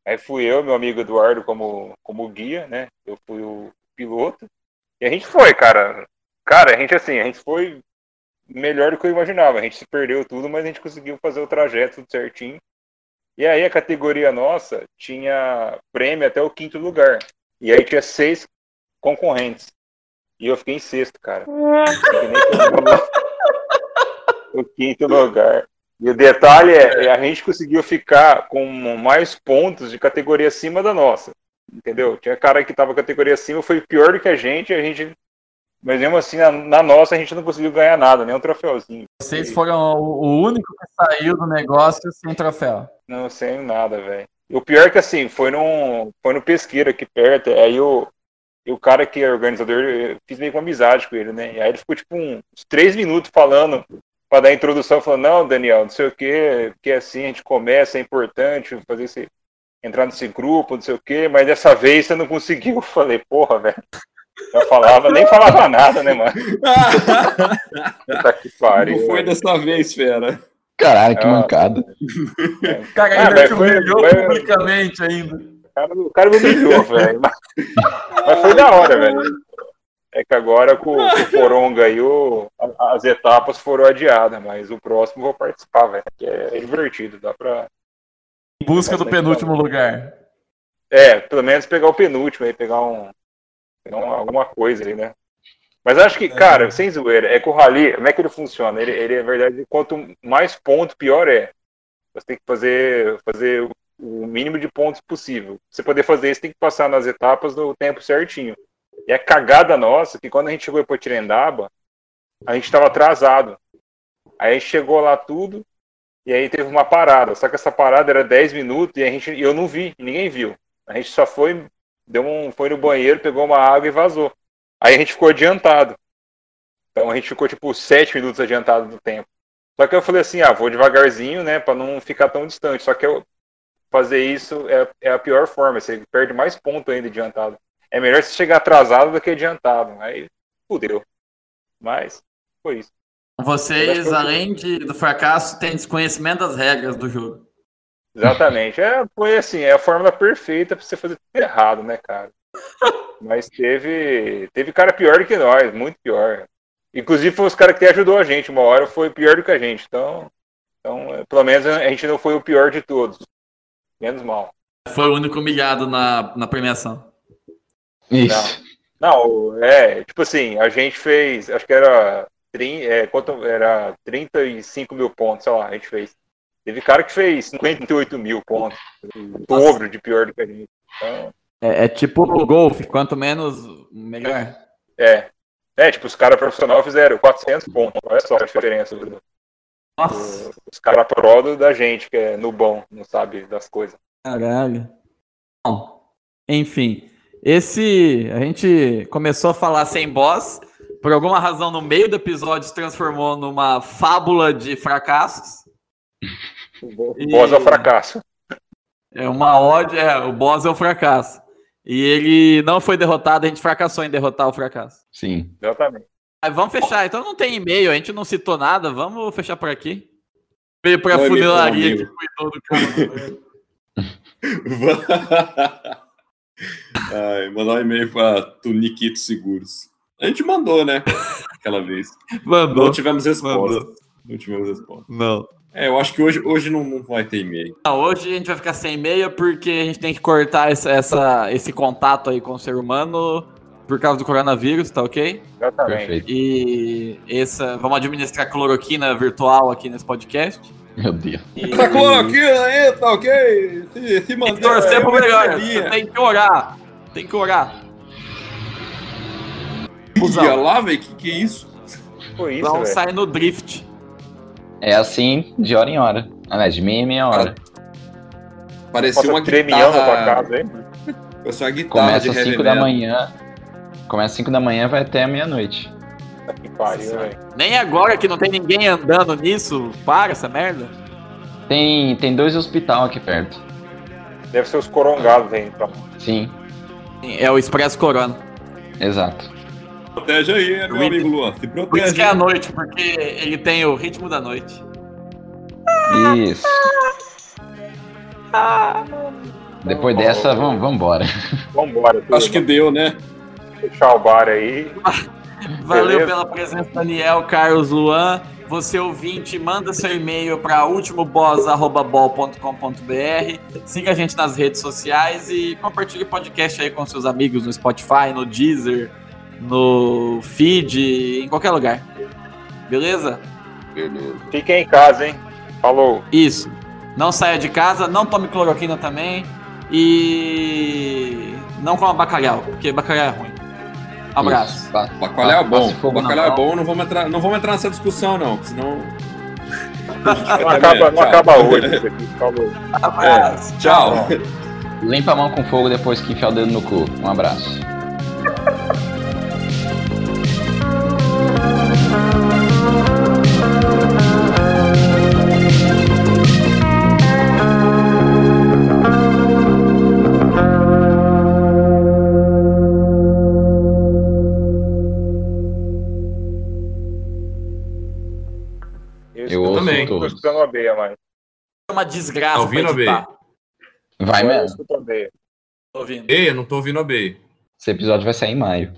Speaker 4: Aí fui eu, meu amigo Eduardo, como, como guia, né? Eu fui o piloto. E a gente foi, cara. Cara, a gente assim, a gente foi melhor do que eu imaginava. A gente se perdeu tudo, mas a gente conseguiu fazer o trajeto tudo certinho. E aí a categoria nossa tinha prêmio até o quinto lugar. E aí tinha seis concorrentes. E eu fiquei em sexto, cara. O quinto lugar. E o detalhe é, é, a gente conseguiu ficar com mais pontos de categoria acima da nossa. Entendeu? Tinha cara que tava categoria acima, foi pior do que a gente, a gente. Mas mesmo assim, na, na nossa, a gente não conseguiu ganhar nada, nem um troféuzinho.
Speaker 1: Vocês foram o, o único que saiu do negócio sem troféu.
Speaker 4: Não sei nada, velho. E o pior é que assim, foi num. Foi no pesqueiro aqui perto. Aí o, e o cara que é organizador, eu fiz meio com amizade com ele, né? E aí ele ficou tipo uns três minutos falando para dar a introdução, falando, não, Daniel, não sei o que, que assim a gente começa, é importante fazer esse. entrar nesse grupo, não sei o que, mas dessa vez você não conseguiu. Eu falei, porra, velho. Eu falava, nem falava nada, né, mano? Puta que pariu.
Speaker 3: Não foi dessa vez, fera.
Speaker 2: Caralho, que
Speaker 4: Ah.
Speaker 2: mancada.
Speaker 1: Cara,
Speaker 4: Ah,
Speaker 1: ainda te humilhou
Speaker 4: foi-
Speaker 1: publicamente ainda.
Speaker 4: O cara, o cara me humilhou, velho. Mas, mas foi da hora, velho. É que agora com, com o Coronga aí, o, as etapas foram adiadas, mas o próximo vou participar, velho. Que é divertido, dá pra.
Speaker 1: Em busca do penúltimo lugar.
Speaker 4: É, pelo menos pegar o penúltimo aí, pegar um. pegar um- alguma coisa aí, né? Mas acho que, cara, sem zoeira, é que o Rally, como é que ele funciona? Ele, ele é verdade, quanto mais ponto, pior é. Você tem que fazer, fazer o mínimo de pontos possível. Pra você poder fazer isso, tem que passar nas etapas no tempo certinho. E a cagada nossa, que quando a gente chegou em Potirendaba, a gente estava atrasado. Aí chegou lá tudo, e aí teve uma parada. Só que essa parada era 10 minutos e a gente, eu não vi, ninguém viu. A gente só foi, deu um, foi no banheiro, pegou uma água e vazou. Aí a gente ficou adiantado. Então a gente ficou tipo 7 minutos adiantado do tempo. Só que eu falei assim, ah, vou devagarzinho, né, para não ficar tão distante. Só que eu fazer isso é, é a pior forma, você perde mais ponto ainda adiantado. É melhor você chegar atrasado do que adiantado. Aí fudeu. Mas foi isso.
Speaker 1: Vocês, além de, do fracasso, têm desconhecimento das regras do jogo.
Speaker 4: Exatamente. É, foi assim, é a fórmula perfeita pra você fazer tudo errado, né, cara? Mas teve, teve cara pior do que nós, muito pior. Inclusive foi os caras que ajudou a gente, uma hora foi pior do que a gente. Então, então é, pelo menos a gente não foi o pior de todos. Menos mal.
Speaker 1: Foi o único humilhado na, na premiação.
Speaker 2: Isso.
Speaker 4: Não, é, tipo assim, a gente fez, acho que era, é, quanto, era 35 mil pontos, sei lá, a gente fez. Teve cara que fez 58 mil pontos, o dobro de pior do que a gente. Então,
Speaker 1: É, é tipo o golfe, quanto menos, melhor.
Speaker 4: é. É, tipo, os caras profissionais fizeram 400 pontos, olha só a diferença. do-
Speaker 1: Nossa,
Speaker 4: Os caras pro da gente, que é no bom, não sabe das coisas.
Speaker 1: caralho. Bom, Enfim, esse. A gente começou a falar sem boss. Por alguma razão, no meio do episódio, se transformou numa fábula de fracassos.
Speaker 4: O boss é o fracasso.
Speaker 1: É uma ódio, é, o boss é o fracasso. E ele não foi derrotado, a gente fracassou em derrotar o fracasso.
Speaker 2: Sim.
Speaker 4: Exatamente.
Speaker 1: Aí vamos fechar, então não tem e-mail, a gente não citou nada, vamos fechar por aqui. Veio pra
Speaker 3: e-mail
Speaker 1: funilaria que cuidou do cara.
Speaker 3: Ai, mandar um e-mail pra Tuniquito Seguros. A gente mandou, né? Aquela vez.
Speaker 1: Mandou.
Speaker 3: Não tivemos resposta.
Speaker 1: Mandou.
Speaker 3: Não tivemos resposta.
Speaker 1: Não.
Speaker 3: É, eu acho que hoje, hoje não, não vai ter e-mail.
Speaker 1: Não, hoje a gente vai ficar sem e-mail porque a gente tem que cortar essa, essa- esse contato aí com o ser humano por causa do coronavírus, tá ok?
Speaker 4: Exatamente.
Speaker 2: Perfeito.
Speaker 1: E essa, vamos administrar cloroquina virtual aqui nesse podcast.
Speaker 2: Meu Deus.
Speaker 1: E,
Speaker 3: Tá cloroquina aí, tá ok? Se, se
Speaker 1: tem
Speaker 3: manter.
Speaker 1: que torcer pro melhor. Você tem que orar. Tem que orar.
Speaker 3: Olha lá, velho, que que é isso?
Speaker 4: Foi isso,
Speaker 1: Vamos sair no drift.
Speaker 2: É assim, de hora em hora. Aliás, de meia em meia hora.
Speaker 3: Parecia
Speaker 4: Passa
Speaker 3: uma
Speaker 4: tremião na tua
Speaker 3: guitarra.
Speaker 4: casa, hein?
Speaker 3: Parecia uma guitarra
Speaker 2: Começa às
Speaker 3: heavy
Speaker 2: 5 da manhã. Começa às 5 da manhã vai até meia-noite.
Speaker 4: Puta Que pariu, velho.
Speaker 1: Nem agora que não tem ninguém andando nisso, para essa merda.
Speaker 2: Tem, tem dois hospital aqui perto.
Speaker 4: Deve ser os corongados aí, então.
Speaker 2: Sim,
Speaker 1: É o Expresso Corona.
Speaker 2: exato.
Speaker 3: Protege aí, meu
Speaker 1: Por
Speaker 3: amigo Luan. Se
Speaker 1: Por isso
Speaker 3: protege.
Speaker 1: que é a noite, porque ele tem o ritmo da noite.
Speaker 2: Isso. Depois dessa, vamos vamos embora.
Speaker 4: Vambora, tudo.
Speaker 3: Acho que deu, né?
Speaker 4: fechar o bar aí.
Speaker 1: Valeu
Speaker 4: Beleza.
Speaker 1: pela presença, Daniel, Carlos, Luan. Você ouvinte, manda seu e-mail para ultimoboss.bol.com.br. Siga a gente nas redes sociais e compartilhe o podcast aí com seus amigos no Spotify, no Deezer, no feed, em qualquer lugar. Beleza?
Speaker 3: Beleza.
Speaker 4: Fiquem em casa, hein? Falou.
Speaker 1: Isso. Não saia de casa, não tome cloroquina também. E não coma bacalhau, porque bacalhau é ruim. Abraço.
Speaker 2: Isso. Pa-
Speaker 3: Bacalhau é
Speaker 2: pa-
Speaker 3: bom. Bacalhau é bom, não vamos entrar, não vamos entrar nessa discussão, não. Senão.
Speaker 4: Não acaba, não acaba hoje isso aqui. Falou.
Speaker 1: Abraço.
Speaker 3: Tchau.
Speaker 2: Limpa a mão com fogo depois que enfiar o dedo no cu. Um abraço.
Speaker 4: Escutando a beia, mas.
Speaker 1: É uma desgraça.
Speaker 3: Tá ouvindo,
Speaker 1: pra editar.
Speaker 2: Vai
Speaker 4: Eu
Speaker 2: mesmo.
Speaker 4: a beia.
Speaker 1: Tô ouvindo.
Speaker 3: Ei, eu não tô ouvindo a B.
Speaker 2: Esse episódio vai sair em maio.